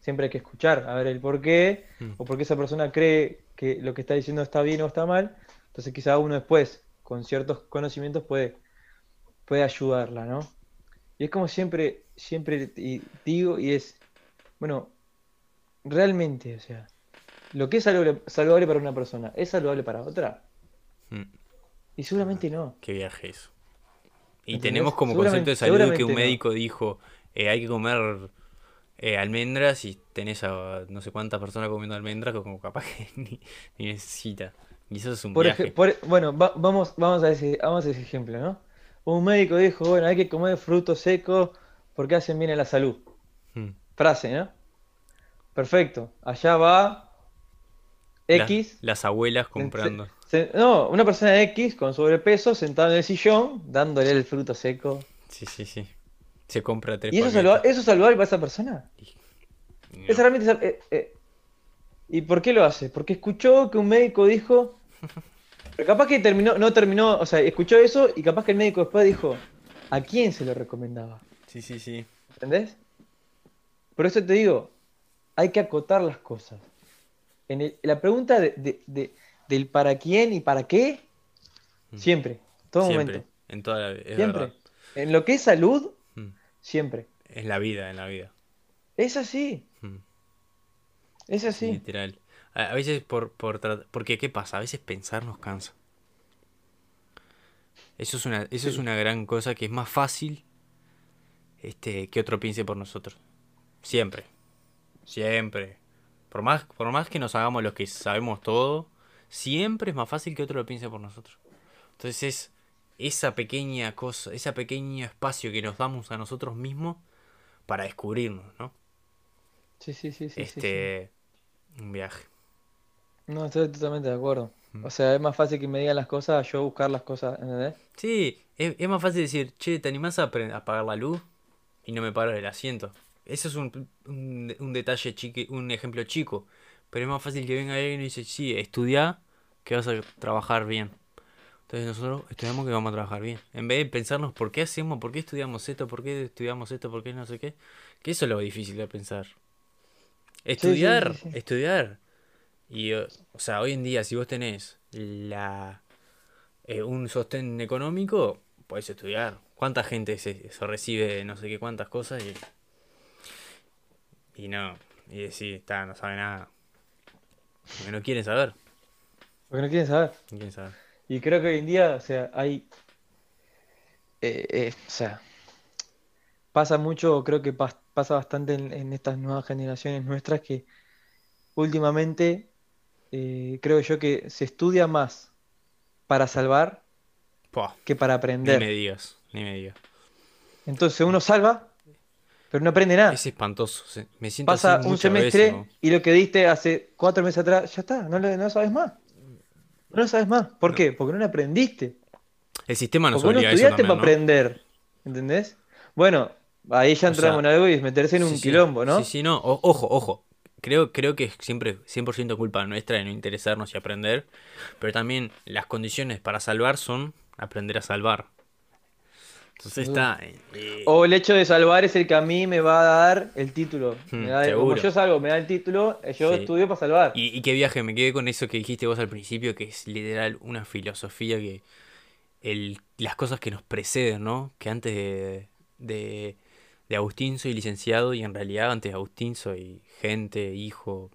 siempre hay que escuchar, a ver el por qué,
mm,
o por qué esa persona cree que lo que está diciendo está bien o está mal. Entonces quizá uno después, con ciertos conocimientos, puede, puede ayudarla, ¿no? Y es como siempre, siempre digo, y es, bueno, realmente, o sea, lo que es saludable, saludable para una persona, ¿es saludable para otra?
mm.
Y seguramente no,
Qué viaje eso. Y
¿entendés?
tenemos como concepto de salud que un
no.
médico dijo, eh, hay que comer eh, almendras y tenés a no sé cuántas personas comiendo almendras que como capaz que ni, ni necesita. Y eso es un
Por
viaje.
por- bueno, va- vamos, vamos a ese, vamos a ese ejemplo, ¿no? Un médico dijo, bueno, hay que comer frutos secos porque hacen bien a la salud.
Mm.
Frase, ¿no? Perfecto. Allá va X.
las abuelas comprando.
se- no, una persona X con sobrepeso sentada en el sillón dándole el fruto seco.
Sí, sí, sí. Se compra tres
¿Y eso es saludable, eso es saludable para esa persona?
Y
¿Es
no.
realmente eh, eh, ¿Y por qué lo hace? Porque escuchó que un médico dijo Pero capaz que terminó, no terminó, o sea, escuchó eso y capaz que el médico después dijo, ¿a quién se lo recomendaba?
Sí, sí, sí.
¿Entendés? Por eso te digo, hay que acotar las cosas. En el- la pregunta de, de- de- del para quién y para qué,
Mm.
siempre, todo
Siempre,
momento.
en toda la vida. Es
Siempre.
verdad.
En lo que es salud,
Mm.
siempre.
Es la vida, en la vida.
Es así,
Mm.
es así.
Literal. A, a veces por, por porque ¿qué pasa? A veces pensar nos cansa. Eso es una, eso es una gran cosa que es más fácil este, que otro piense por nosotros. Siempre. Siempre. Por más, por más que nos hagamos los que sabemos todo, siempre es más fácil que otro lo piense por nosotros. Entonces es esa pequeña cosa, ese pequeño espacio que nos damos a nosotros mismos para descubrirnos, ¿no?
Sí, sí, sí, sí, sí, sí.
este, un viaje.
No, estoy totalmente de acuerdo.
Mm.
O sea, es más fácil que me digan las cosas, yo buscar las cosas, ¿entendés?
Sí, es, es más fácil decir, che, ¿te animás a apagar la luz? Y no me paro del asiento. Eso es un, un, un detalle chique, un ejemplo chico. Pero es más fácil que venga alguien y dice, sí, estudia que vas a trabajar bien. Entonces nosotros estudiamos que vamos a trabajar bien. En vez de pensarnos por qué hacemos, por qué estudiamos esto, por qué estudiamos esto, por qué no sé qué. Que eso es lo difícil de pensar. Estudiar,
sí, sí.
estudiar. Y, o sea, hoy en día si vos tenés la eh, un sostén económico, podés estudiar. ¿Cuánta gente se, se recibe no sé qué cuántas cosas y, y no, y decir, está, no sabe nada? Porque no quieren saber,
Porque no quieren saber.
no quieren saber.
Y creo que hoy en día, o sea, hay, eh, eh, o sea, pasa mucho, creo que pas- pasa bastante en, en estas nuevas generaciones nuestras que últimamente eh, creo yo que se estudia más para salvar que para
ni me
aprender.
digas, ni me digas.
Entonces uno salva, pero no aprende nada.
Es espantoso, me siento
Pasa
así
un semestre
veces, ¿no?
y lo que diste hace cuatro meses atrás, ya está, no lo, no sabes más. No lo sabes más. ¿Por
No.
qué? Porque no lo aprendiste.
El sistema nos
Porque no
a eso
estudiaste
también,
para aprender. ¿Entendés? Bueno, ahí ya
O
entramos
sea,
en algo y es meterse en un
Sí,
quilombo, ¿no?
Sí, sí, no. O- ojo, ojo. Creo, creo que es siempre 100% culpa nuestra de no interesarnos y aprender. Pero también las condiciones para salvar son aprender a salvar. Entonces
duda.
está. eh, eh,
O el hecho de salvar es el que a mí me va a dar el título.
Hmm,
Me da- como yo salgo, me da el título, eh, yo
Sí.
estudio para salvar.
y, y qué viaje, me quedé con eso que dijiste vos al principio, que es literal una filosofía que. El, las cosas que nos preceden, ¿no? Que antes de, de, de Agustín soy licenciado y en realidad antes de Agustín soy gente, hijo.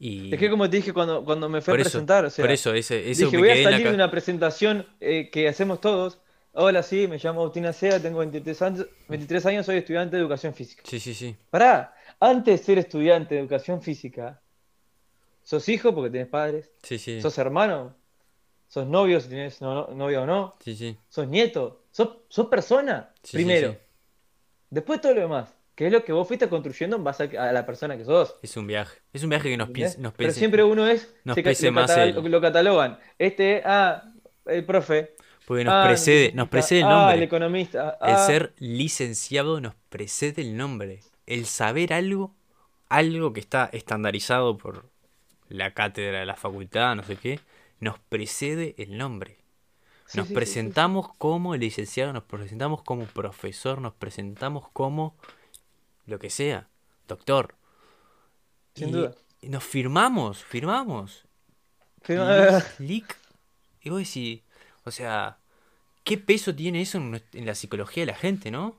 Y.
Es que como te dije cuando, cuando me fui a
eso,
presentar, o sea,
por eso, ese, eso
dije, voy a salir de una presentación eh, que hacemos todos. Hola, sí, me llamo Agustín Acea, tengo 23 años, 23 años, soy estudiante de educación física.
Sí, sí, sí.
Pará, antes de ser estudiante de educación física, sos hijo porque tenés padres,
Sí, sí.
sos hermano, sos novio si tenés no- no- novia o no,
Sí, sí.
sos nieto, sos, sos persona,
Sí,
primero.
sí.
Después todo lo demás, que es lo que vos fuiste construyendo en base a, a la persona que sos.
Es un viaje. Es un viaje que nos piense, nos
Pero
pese-
siempre uno es,
nos
se
pese
lo,
más el-
lo catalogan. Este, ah, el profe.
Porque nos
ah,
precede, nos precede el
Ah, el
nombre.
economista.
El
ah,
ser licenciado nos precede el nombre. El saber algo, algo que está estandarizado por la cátedra de la facultad, no sé qué, nos precede el nombre. Nos
sí, sí,
presentamos como licenciado, nos presentamos como profesor, nos presentamos como lo que sea, doctor.
Sin
Y-
duda.
y nos firmamos, firmamos.
Firma-
lic. Y vos decís, o sea, ¿qué peso tiene eso en, la psicología de la gente, no?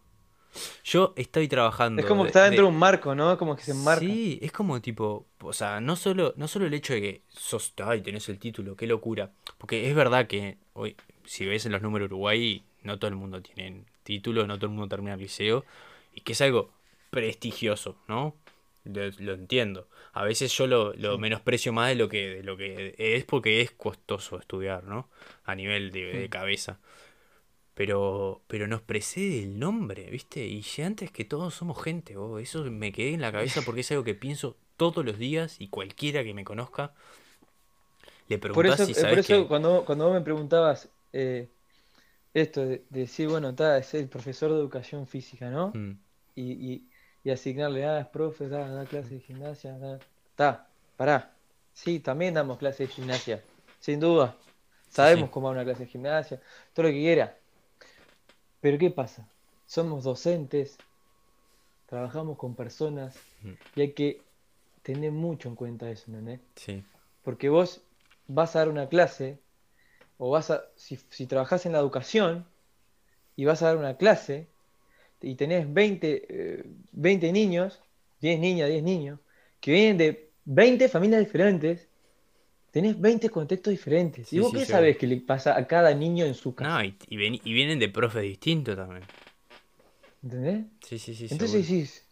Yo estoy trabajando.
Es como que
de-
está dentro
de-
de un marco, ¿no? Como que se enmarca.
Sí, es como tipo, o sea, no solo, no solo el hecho de que sos, ay, tenés el título, qué locura. Porque es verdad que hoy, si ves en los números Uruguay, no todo el mundo tiene título, no todo el mundo termina el liceo, y que es algo prestigioso, ¿no? Lo, lo entiendo. A veces yo lo, lo
Sí.
menosprecio más de lo que, de lo que es porque es costoso estudiar, ¿no? A nivel de, de cabeza. Pero, pero nos precede el nombre, ¿viste? Y ya antes que todos somos gente, oh, eso me quedé en la cabeza porque es algo que pienso todos los días y cualquiera que me conozca le
Por
preguntás
eso,
si
eh, por
sabes
eso
que...
cuando, cuando vos me preguntabas eh, esto de, de decir, bueno, está, es el profesor de educación física, ¿no?
Mm,
Y, y, y asignarle, ah, es profe, da, da clase de gimnasia, da. Está, pará. Sí, también damos clase de gimnasia. sin duda. Sabemos cómo va una clase de gimnasia, todo lo que quiera. Pero ¿qué pasa? Somos docentes, trabajamos con personas y hay que tener mucho en cuenta eso, ¿entendés?
Sí,
Porque vos vas a dar una clase, o vas a, si, si trabajás en la educación y vas a dar una clase y tenés 20, eh, 20 niños, 10 niñas, 10 niños, que vienen de 20 familias diferentes, tenés 20 contextos diferentes.
Sí,
¿Y vos
sí,
qué
sí,
sabés que le pasa a cada niño en su casa?
no, y, y, ven- y vienen de profes distintos también.
¿Entendés?
Sí, sí, sí,
Entonces decís,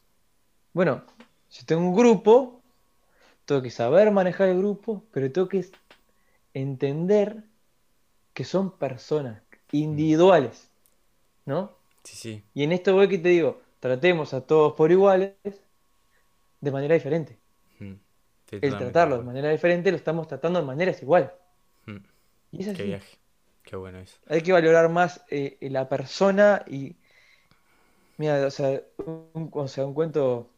bueno, si tengo un grupo, tengo que saber manejar el grupo, pero tengo que entender que son personas individuales, ¿no?
Sí, sí.
Y en esto voy que te digo, tratemos a todos por iguales de manera diferente. El tratarlo
de
manera diferente lo estamos tratando de maneras
acuerdo. Mm.
Y es
Qué viaje. Qué bueno eso.
Hay que valorar más eh, la persona y, mira, o sea, un, o sea, un cuento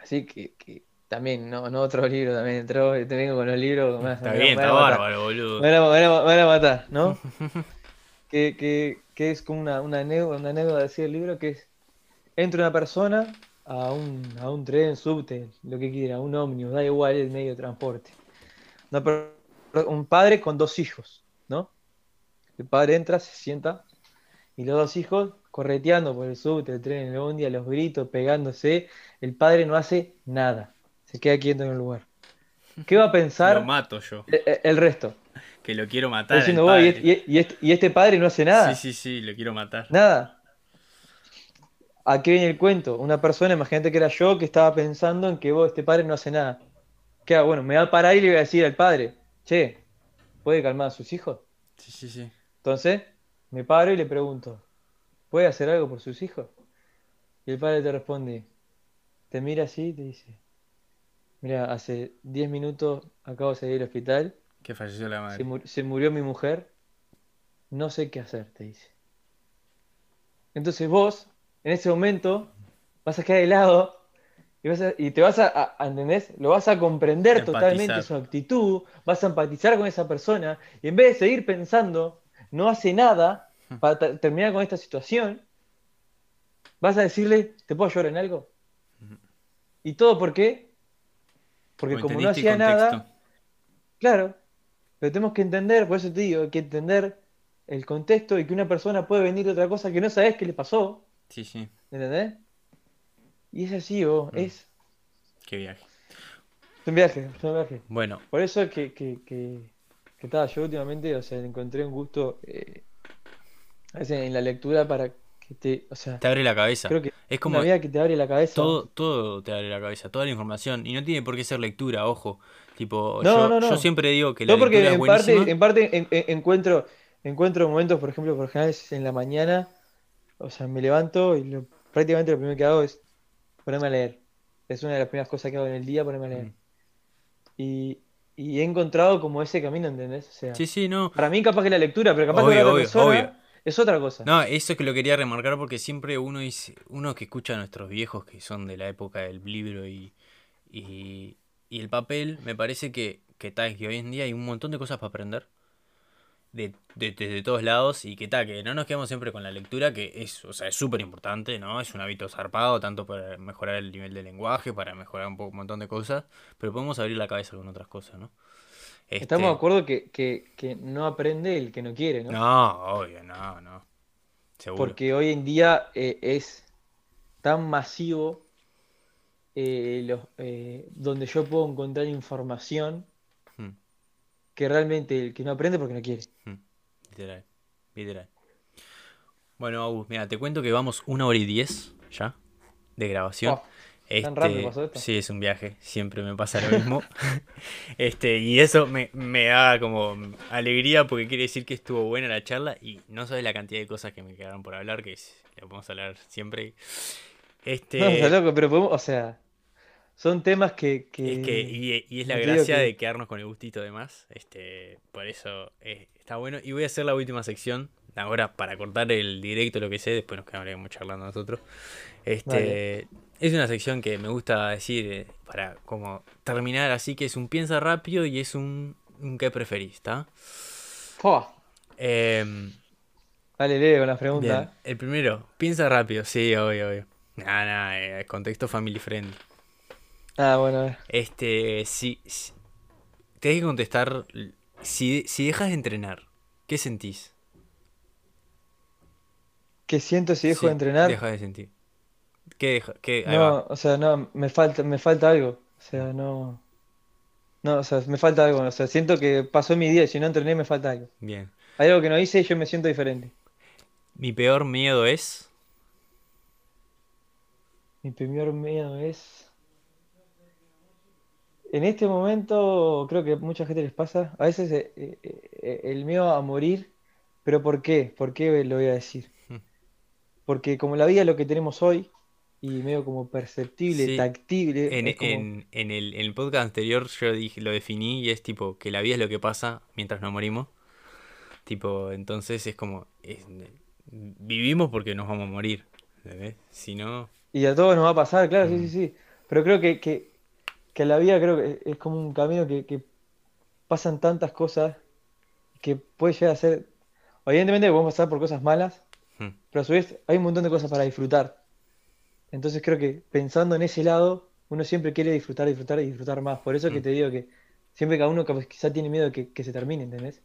así que, que también, no, no otro libro, también entró, te vengo con los libros, me,
Está
me-
bien,
me
está bárbaro, boludo.
Me van a matar, ¿no? Que, que, que es como una, una anécdota, una anécdota así del libro que es, entra una persona a un, a un tren, subte, lo que quiera, un ómnibus, da igual el medio de transporte. Un padre con dos hijos, ¿no? El padre entra, se sienta, y los dos hijos correteando por el subte, el tren, el bondi, a los gritos, pegándose. El padre no hace nada, se queda quieto en el lugar. ¿Qué va a
Lo
pensar
mato yo.
el, resto?
Que lo quiero matar.
Diciendo,
padre.
este- y este, y este padre no hace nada.
Sí, sí, sí, lo quiero matar.
Nada. ¿A qué viene el cuento? Una persona, imagínate que era yo, que estaba pensando en que vos, este padre no hace nada. ¿Qué hago? Bueno, me va a parar y le voy a decir al padre, che, ¿puede calmar a sus hijos?
Sí, sí, sí.
Entonces, me paro y le pregunto, ¿puede hacer algo por sus hijos? Y el padre te responde, te mira así y te dice, mira, hace 10 minutos acabo de salir del hospital,
Que falleció la
se,
madre.
se murió mi mujer, no sé qué hacer, te dice. Entonces vos, en ese momento, vas a quedar helado y, vas a- y te vas a, a- ¿entendés? Lo vas a comprender
Empatizar.
totalmente su actitud, vas a empatizar con esa persona y en vez de seguir pensando, no hace nada para ta- terminar con esta situación, vas a decirle, ¿te puedo ayudar en algo? ¿Y todo por qué? Porque
Como
como no hacía nada. Claro, pero tenemos que entender, por eso te digo, hay que entender el contexto y que una persona puede venir de otra cosa que no sabes qué le pasó,
Sí, sí.
¿entendés? Y es así, vos,
Mm.
es,
Qué viaje.
es un viaje, es un viaje.
Bueno,
Por eso es que, que, que, que estaba yo últimamente, o sea, encontré un gusto eh, a veces en la lectura para que te, o sea,
te abre la cabeza.
creo que
Es como
una vida que te abre la cabeza.
todo, todo te abre la cabeza, toda la información. Y no tiene por qué ser lectura, ojo. Tipo,
No,
yo,
no, no.
yo siempre digo que la
No, porque
lectura es
en parte, en parte en- en- encuentro, encuentro momentos, por ejemplo, por es en la mañana, o sea, me levanto y lo- prácticamente lo primero que hago es ponerme a leer. Es una de las primeras cosas que hago en el día, ponerme a leer.
Mm.
Y, y he encontrado como ese camino, ¿entendés? O sea,
Sí, sí, no.
para mí capaz que la lectura, pero capaz que
Obvio,
otra
obvio,
persona
obvio.
es otra cosa.
No, eso es que lo quería remarcar porque siempre uno dice, uno que escucha a nuestros viejos que son de la época del libro y, y, y el papel, me parece que, que, ta, que hoy en día hay un montón de cosas para aprender de, de, de- de todos lados y que tal, que no nos quedamos siempre con la lectura, que es, o sea, es súper importante, ¿no? Es un hábito zarpado, tanto para mejorar el nivel de lenguaje, para mejorar un, poco, un montón de cosas, pero podemos abrir la cabeza con otras cosas, ¿no?
Estamos de
Este,
acuerdo que, que, que no aprende el que no quiere, ¿no?
no, obvio, no, no. Seguro.
Porque hoy en día eh, es tan masivo eh, los- eh, donde yo puedo encontrar información. Que realmente el que no aprende porque no quiere.
Mm, Literal, literal. Bueno, Agus, mira, te cuento que vamos una hora y diez ya de grabación.
Oh, ¿tan rápido pasó esto?
sí, es un viaje, siempre me pasa lo mismo. este, y eso me, me da como alegría porque quiere decir que estuvo buena la charla y no sabes la cantidad de cosas que me quedaron por hablar, que lo podemos hablar siempre. Este,
No, está loco, pero podemos, o sea, son temas que, que-
Es que, y, y es la gracia
que-
de quedarnos con el gustito de más. Este, por eso eh, está bueno. Y voy a hacer la última sección. Ahora, para cortar el directo, lo que sé, después nos quedaremos charlando nosotros. Este, es una sección que me gusta decir eh, para como terminar así, que es un piensa rápido y es un un qué preferís, ¿está? Em,
Dale, lee con las preguntas.
bien, el primero, piensa rápido, sí, obvio, obvio. Nada, nada, contexto family friendly.
Ah, bueno.
Este, si, si- tenés que contestar, si, si dejas de entrenar, ¿qué sentís?
¿Qué siento si dejo
Sí,
de entrenar?
deja de sentir. ¿Qué deja? ¿Qué?
No, o sea, no, me falta, me falta algo. O sea, no. No, o sea, me falta algo. O sea, siento que pasó mi día y si no entrené me falta algo.
Bien.
Hay algo que no hice y yo me siento diferente.
Mi peor miedo es.
Mi primer miedo es. En este momento, creo que a mucha gente les pasa. A veces eh, eh, eh, el miedo a morir. ¿Pero por qué? ¿Por qué lo voy a decir?
Hmm.
Porque como la vida es lo que tenemos hoy, y medio como perceptible,
Sí,
tactible,
en,
es como.
en, en el, en el podcast anterior yo dije, lo definí y es tipo que la vida es lo que pasa mientras no morimos. Tipo, entonces es como. es- vivimos porque nos vamos a morir. ¿entendés? Si no.
Y a todos nos va a pasar, claro, sí,
Mm.
sí, sí. Pero creo que, que, que la vida creo que es como un camino que, que pasan tantas cosas que puede llegar a ser. Evidentemente podemos pasar por cosas malas,
hmm,
pero a su vez hay un montón de cosas para disfrutar. Entonces creo que pensando en ese lado, uno siempre quiere disfrutar, disfrutar y disfrutar más. Por eso que
Mm.
te digo que siempre cada uno quizá tiene miedo de que, que se termine, ¿entendés?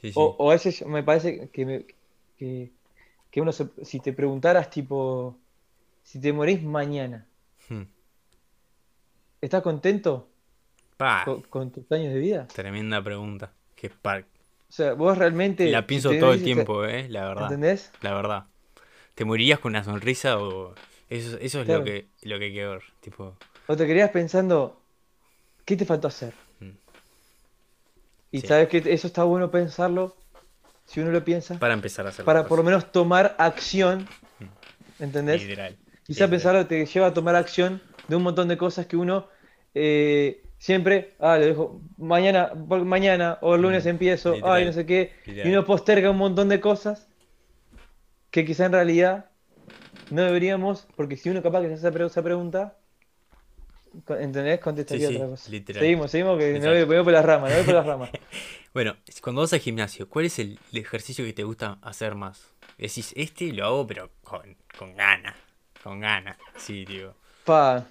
Sí, sí.
O, o a veces me parece que, me- que, que uno, se- si te preguntaras tipo, si te morís mañana,
Hmm.
¿Estás contento
Pa,
con, con tus años de vida?
tremenda pregunta. Que par-
O sea, vos realmente,
La pienso todo el tiempo, eh, la verdad.
¿entendés?
La verdad. ¿Te morirías con una sonrisa o.? Eso, eso es lo que, lo que hay que ver. Tipo.
O te querías pensando, ¿qué te faltó hacer?
Mm.
Y
Sí.
sabes que eso está bueno pensarlo, si uno lo piensa,
Para empezar a hacer
para por lo menos tomar acción, ¿entendés?
Literal.
Quizá pensarlo te lleva a tomar acción de un montón de cosas que uno eh, siempre, ah, lo dejo mañana, mañana o el lunes
Mm,
empiezo,
literal,
ay, no sé qué, y uno posterga un montón de cosas que quizá en realidad no deberíamos, porque si uno capaz que se hace esa pregunta, ¿entendés? Contestaría
Sí, sí,
otra cosa.
literal.
Seguimos, seguimos, que me
Literal.
voy, voy por las ramas, me voy por las ramas.
Bueno, cuando vas al gimnasio, ¿cuál es el, el ejercicio que te gusta hacer más? Decís, este lo hago, pero con, con ganas. Con ganas. Sí, digo.
Pa,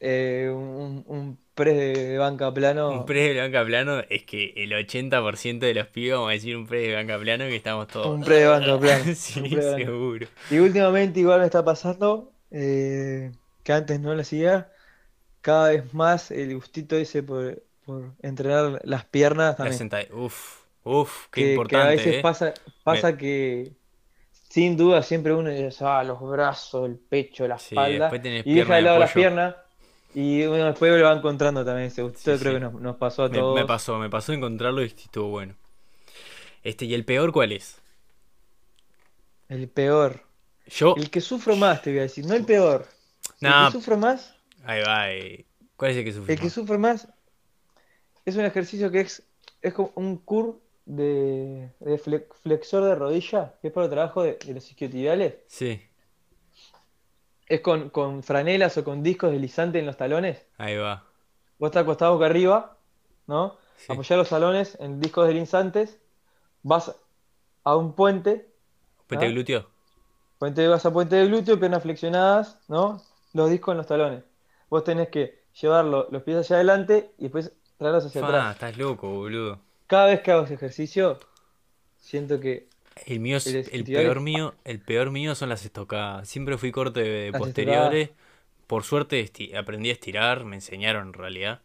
eh, un, un press de banca plano.
Un press de banca plano es que el 80% de los pibes, vamos a decir un press de banca plano, que estamos todos.
Un press de banca plano.
sí,
banca.
seguro.
Y últimamente igual me está pasando, eh, que antes no lo hacía, cada vez más el gustito ese por, por entrenar las piernas
La
también.
sentadilla. Uf, uf, qué
Que, que a
importante,
veces
¿eh?
pasa, pasa que sin duda siempre uno dice, ah, los brazos, el pecho, la
Sí,
espalda,
después tenés
y deja de
de
lado las piernas y uno después lo va encontrando también
Sí,
creo
sí.
que nos, nos pasó a
Me, me
todos.
pasó, me pasó encontrarlo y estuvo bueno. Este, ¿y el peor cuál es?
El peor.
Yo.
El que sufro más, te voy a decir, no el peor. El
Nah,
que sufro más
ahí va. eh, ¿Cuál es el que sufre
El que
más?
sufre más es un ejercicio que es, es como un curl de, de fle- flexor de rodilla, que es para el trabajo de, de los isquiotibiales.
Sí,
Es con, con franelas o con discos deslizantes en los talones.
ahí va.
Vos estás acostado boca arriba, ¿no?
Sí.
Apoyás los talones en discos deslizantes, vas a un puente,
¿Puente
¿Ah?
glúteo?
puente, vas a puente de glúteo, piernas flexionadas, ¿no? Los discos en los talones. Vos tenés que llevar lo- los pies hacia adelante y después traerlos hacia atrás.
estás loco, boludo.
Cada vez que hago ese ejercicio, siento que
El mío es,
El
peor mío, el peor mío son las estocadas. Siempre fui corte de
Las
posteriores. Por suerte aprendí a estirar, me enseñaron en realidad.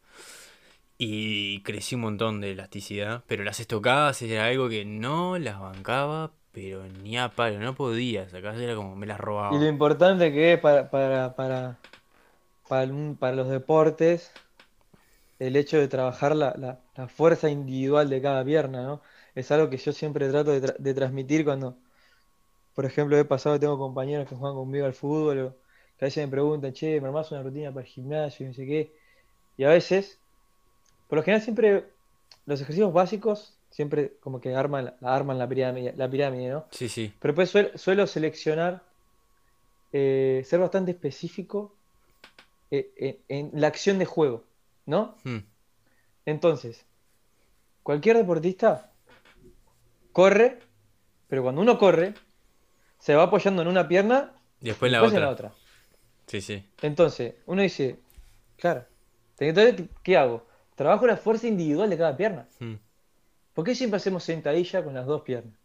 Y crecí un montón de elasticidad. Pero las estocadas era algo que no las bancaba, pero ni a palo, no podía. Acá era como me las
Y lo
robaba.
importante que es para, para, para, para, un- para los deportes, el hecho de trabajar la, la- la fuerza individual de cada pierna, ¿no? Es algo que yo siempre trato de, tra- de transmitir cuando, por ejemplo, he pasado, tengo compañeros que juegan conmigo al fútbol, o que a veces me preguntan, che, ¿me armás una rutina para el gimnasio? Y no sé qué. Y a veces, por lo general siempre, los ejercicios básicos siempre como que arman, la- arman la pirámide, la pirámide, ¿no?
Sí, sí.
Pero pues suel- suelo seleccionar, eh, ser bastante específico eh, en, en la acción de juego, ¿no?
Hmm,
Entonces, cualquier deportista corre, pero cuando uno corre, se va apoyando en una pierna
Y después la
después en la otra.
Sí, sí.
Entonces, uno dice, claro, entonces, ¿qué hago? Trabajo la fuerza individual de cada pierna.
Mm.
¿Por qué siempre hacemos sentadilla con las dos piernas?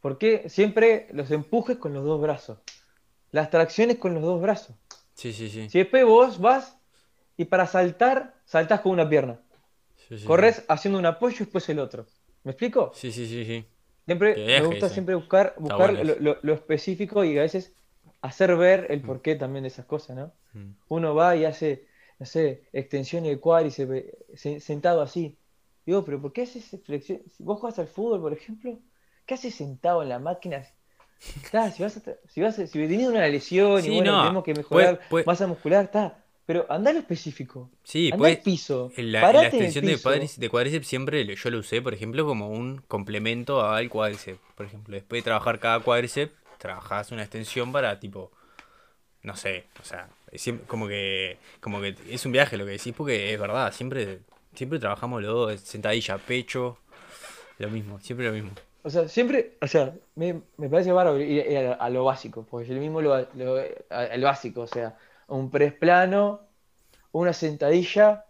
¿Por qué siempre los empujes con los dos brazos? Las tracciones con los dos brazos.
Sí, sí, sí.
Si después vos vas y para saltar, saltás con una pierna.
Sí, sí,
Corres haciendo un apoyo y después el otro. ¿Me explico?
Sí, sí, sí, sí.
Siempre me gusta
ese.
siempre buscar, buscar
bueno
lo, lo- específico y a veces hacer ver el porqué también de esas cosas, ¿no?
Mm.
Uno va y hace, no sé, extensión de cuádriceps se- sentado así. Digo, pero ¿por qué haces flexión? Si vos jugás al fútbol, por ejemplo, ¿qué haces sentado en la máquina? Está, si vas a, si vas a- si tenés una lesión y bueno,
no,
tenemos que mejorar
puede- puede-
masa muscular, está. Pero andá a lo específico.
Sí,
Andá
pues
al piso.
la, la extensión de,
piso.
cuádriceps, de cuádriceps siempre yo lo usé, por ejemplo, como un complemento al cuádriceps. Por ejemplo, después de trabajar cada cuádriceps, trabajás una extensión para tipo, no sé, o sea, es siem- como que, como que es un viaje lo que decís, porque es verdad, siempre, siempre trabajamos los dos, sentadilla, pecho, lo mismo, siempre lo mismo.
O sea, siempre, o sea, me, me parece bárbaro ir, a, a lo básico, porque yo mismo lo, lo- a- el básico, o sea, un press plano, una sentadilla,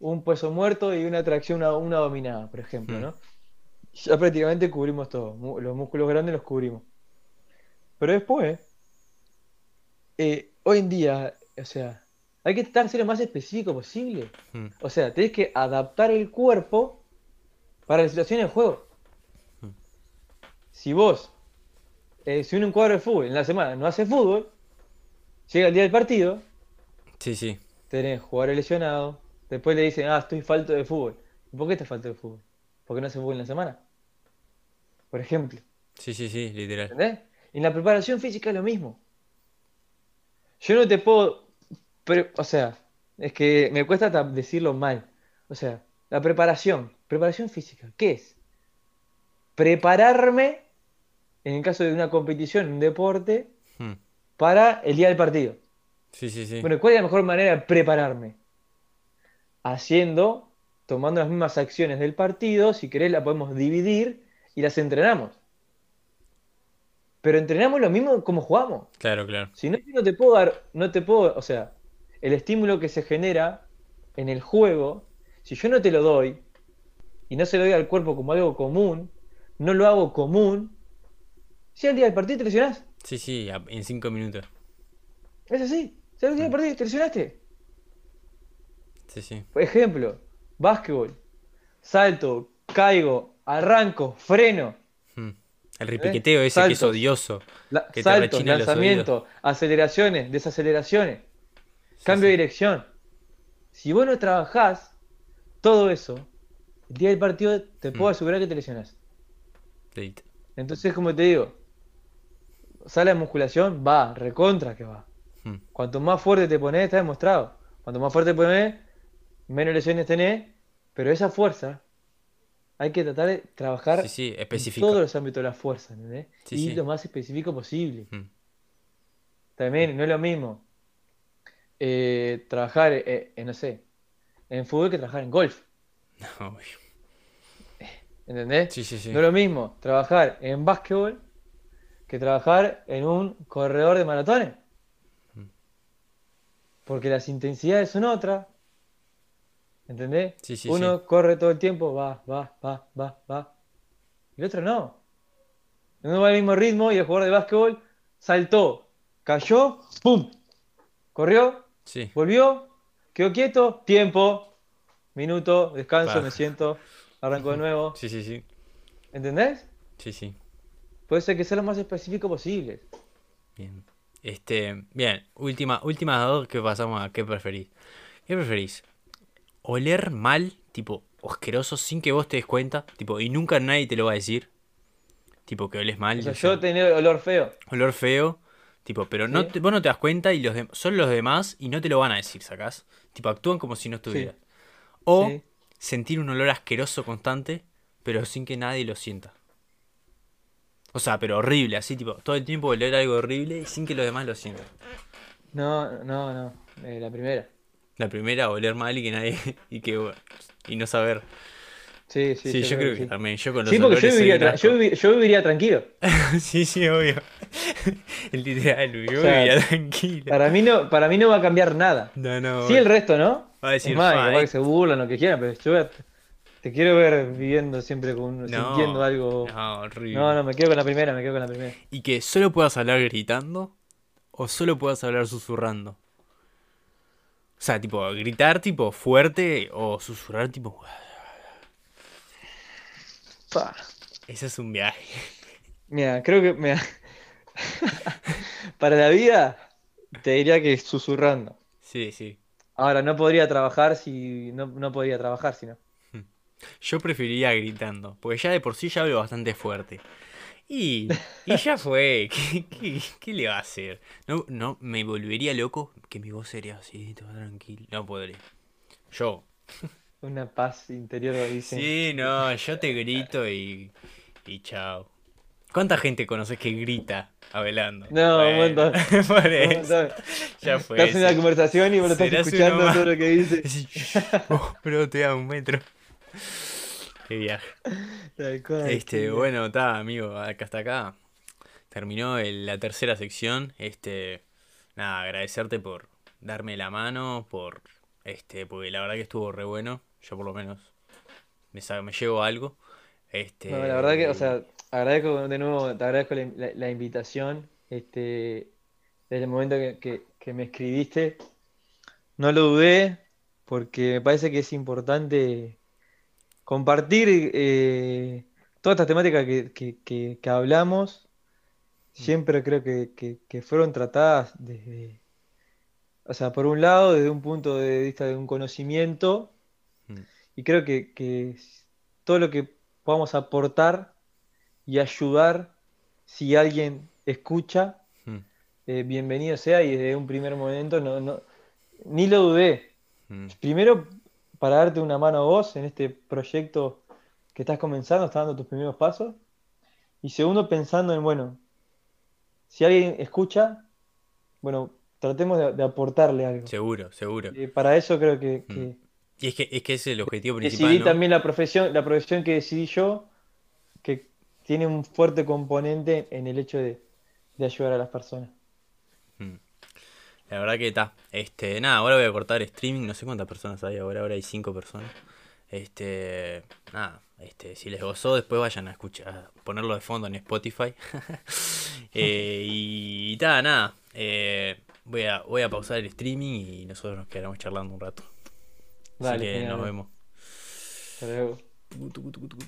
un peso muerto y una tracción, una, una dominada, por ejemplo,
Mm.
¿no? Ya prácticamente cubrimos todo, los músculos grandes los cubrimos. Pero después, eh, hoy en día, o sea, hay que de ser lo más específico posible.
Mm,
O sea, tenés que adaptar el cuerpo para la situación del juego.
Mm.
Si vos, eh, si uno en un cuadro de fútbol en la semana no hace fútbol, llega el día del partido,
Sí, sí,
tenés jugadores lesionados, después le dicen, ah, estoy falto de fútbol. ¿Y por qué estás falto de fútbol? Porque no hace fútbol en la semana. Por ejemplo,
sí, sí, sí, literal.
¿entendés? En la preparación física es lo mismo. Yo no te puedo, o sea, es que me cuesta ta- decirlo mal. O sea, la preparación, preparación física, ¿qué es? Prepararme, en el caso de una competición, un deporte,
Mm,
para el día del partido.
Sí, sí, sí.
Bueno, ¿cuál es la mejor manera de prepararme? Haciendo, tomando las mismas acciones del partido, si querés la podemos dividir y las entrenamos. Pero entrenamos lo mismo como jugamos.
Claro, claro.
Si no, no te puedo dar, no te puedo, o sea, el estímulo que se genera en el juego, si yo no te lo doy y no se lo doy al cuerpo como algo común, no lo hago común, si al día del partido te lesionás.
Sí, sí, en cinco minutos.
Es así. Al día del partido te lesionaste.
Sí, sí.
Por ejemplo, básquetbol, salto, caigo, arranco, freno,
Mm. El repiqueteo ese que es odioso.
la-
Que te los
lanzamiento, aceleraciones, desaceleraciones, cambio de dirección. Si vos no trabajás todo eso, el día del partido te puedo
Mm.
asegurar que te lesionás. Entonces, como te digo, sala de musculación, va, recontra que va.
Mm.
Cuanto más fuerte te pones, está demostrado. Cuanto más fuerte te pones, menos lesiones tenés, pero esa fuerza hay que tratar de trabajar
Sí, sí,
en todos los ámbitos de la fuerza, ¿entendés?
Sí,
y lo más específico posible.
Mm.
También no es lo mismo eh, trabajar, eh, en, no sé, en fútbol que trabajar en golf,
No.
¿entendés?
Sí, sí, sí.
No es lo mismo trabajar en básquetbol que trabajar en un corredor de maratones.
Mm.
Porque las intensidades son otras. ¿Entendés?
Sí, sí,
Uno
sí.
corre todo el tiempo, va, va, va, va, va. Y el otro no. Uno va al mismo ritmo y el jugador de básquetbol saltó, cayó, ¡pum! Corrió,
Sí.
volvió, quedó quieto, tiempo, minuto, descanso, me siento, arranco de nuevo.
Sí, sí, sí.
¿Entendés?
Sí, sí.
Puede ser que sea lo más específico posible.
Bien. Este, bien, última, últimas dos que pasamos a qué preferís. ¿Qué preferís? ¿Oler mal, tipo asqueroso, sin que vos te des cuenta? Tipo, y nunca nadie te lo va a decir. Tipo, que oles mal.
O sea,
o sea,
yo tenía olor feo.
olor feo. Tipo, pero no te- vos no te das cuenta y los son los demás y no te lo van a decir, ¿sacás? Tipo, actúan como si no estuvieras. O
Sí.
sentir un olor asqueroso constante, pero sin que nadie lo sienta. O sea, pero horrible, así, tipo, todo el tiempo oler algo horrible y sin que los demás lo sientan.
No, no, no. eh, la primera.
La primera, oler mal y que nadie. y que y no saber.
Sí, sí,
Sí, yo, creo que,
sí.
también. Yo con los
Sí, porque yo viviría, tra- yo, yo tranquilo.
Sí, sí, obvio. Literal, yo
O sea,
viviría tranquilo.
Para mí no, para mí no va a cambiar nada.
No, no.
Sí, el resto, ¿no?
Va a decir,
es más,
"Fa,
capaz
eh".
que se burlan lo que quieran, pero yo voy a- te quiero ver viviendo siempre con,
No,
sintiendo algo.
No, horrible.
No, no, me quedo con la primera, me quedo con la primera.
Y que solo puedas hablar gritando o solo puedas hablar susurrando. O sea, tipo, gritar tipo fuerte o susurrar tipo...
Pa.
Ese es un viaje.
Mira, creo que mira, para la vida te diría que susurrando.
Sí, sí.
Ahora, no podría trabajar si no, no podría trabajar si no.
Yo preferiría gritando, porque ya de por sí ya hablo bastante fuerte. Y, y ya fue, ¿Qué, qué, qué le va a hacer? No, no, me volvería loco que mi voz sería así, todo tranquilo. No podré. Yo.
Una paz interior, dicen.
Sí, no, yo te grito y, y chao. ¿Cuánta gente conoces que grita hablando?
No, un
Bueno,
montón.
por
Un montón.
ya fue.
Estás en una conversación y vos lo estás escuchando todo lo que dice.
Sí, oh, pero te da un metro. Qué viaje. Este, bueno, está, amigo, acá hasta acá. Terminó el- la tercera sección. Este, nada, agradecerte por darme la mano, por este, porque la verdad que estuvo re bueno. Yo por lo menos me, me llevo algo. Este,
No, la verdad que, o sea, agradezco de nuevo, te agradezco la, la- la invitación. Este, desde el momento que, que- que me escribiste, no lo dudé, porque me parece que es importante compartir eh, todas estas temáticas que, que- que- que hablamos. Siempre creo que, fueron tratadas desde, o sea, por un lado, desde un punto de vista de un conocimiento.
Mm.
Y creo que, que todo lo que podamos aportar y ayudar, si alguien escucha,
Mm,
eh, bienvenido sea. Y desde un primer momento no, no, ni lo dudé.
mm,
Primero, para darte una mano a vos en este proyecto que estás comenzando, estás dando tus primeros pasos. Y segundo, pensando en, bueno, si alguien escucha, bueno, tratemos de, de aportarle algo.
Seguro, seguro.
Eh, para eso creo que, que-
Y es que, es que ese es el objetivo principal,
decidí
¿no?
también la profesión, la profesión que decidí yo, que tiene un fuerte componente en el hecho de, de ayudar a las personas.
La verdad que está. Este, nada, ahora voy a cortar streaming, no sé cuántas personas hay ahora, ahora hay cinco personas. Este, nada, este, si les gozó, después vayan a escuchar, a ponerlo de fondo en Spotify. Eh, y, ta, nada, eh, voy a, voy a pausar el streaming y nosotros nos quedaremos charlando un rato. Así
Dale,
que
genial.
nos vemos.
Hasta luego.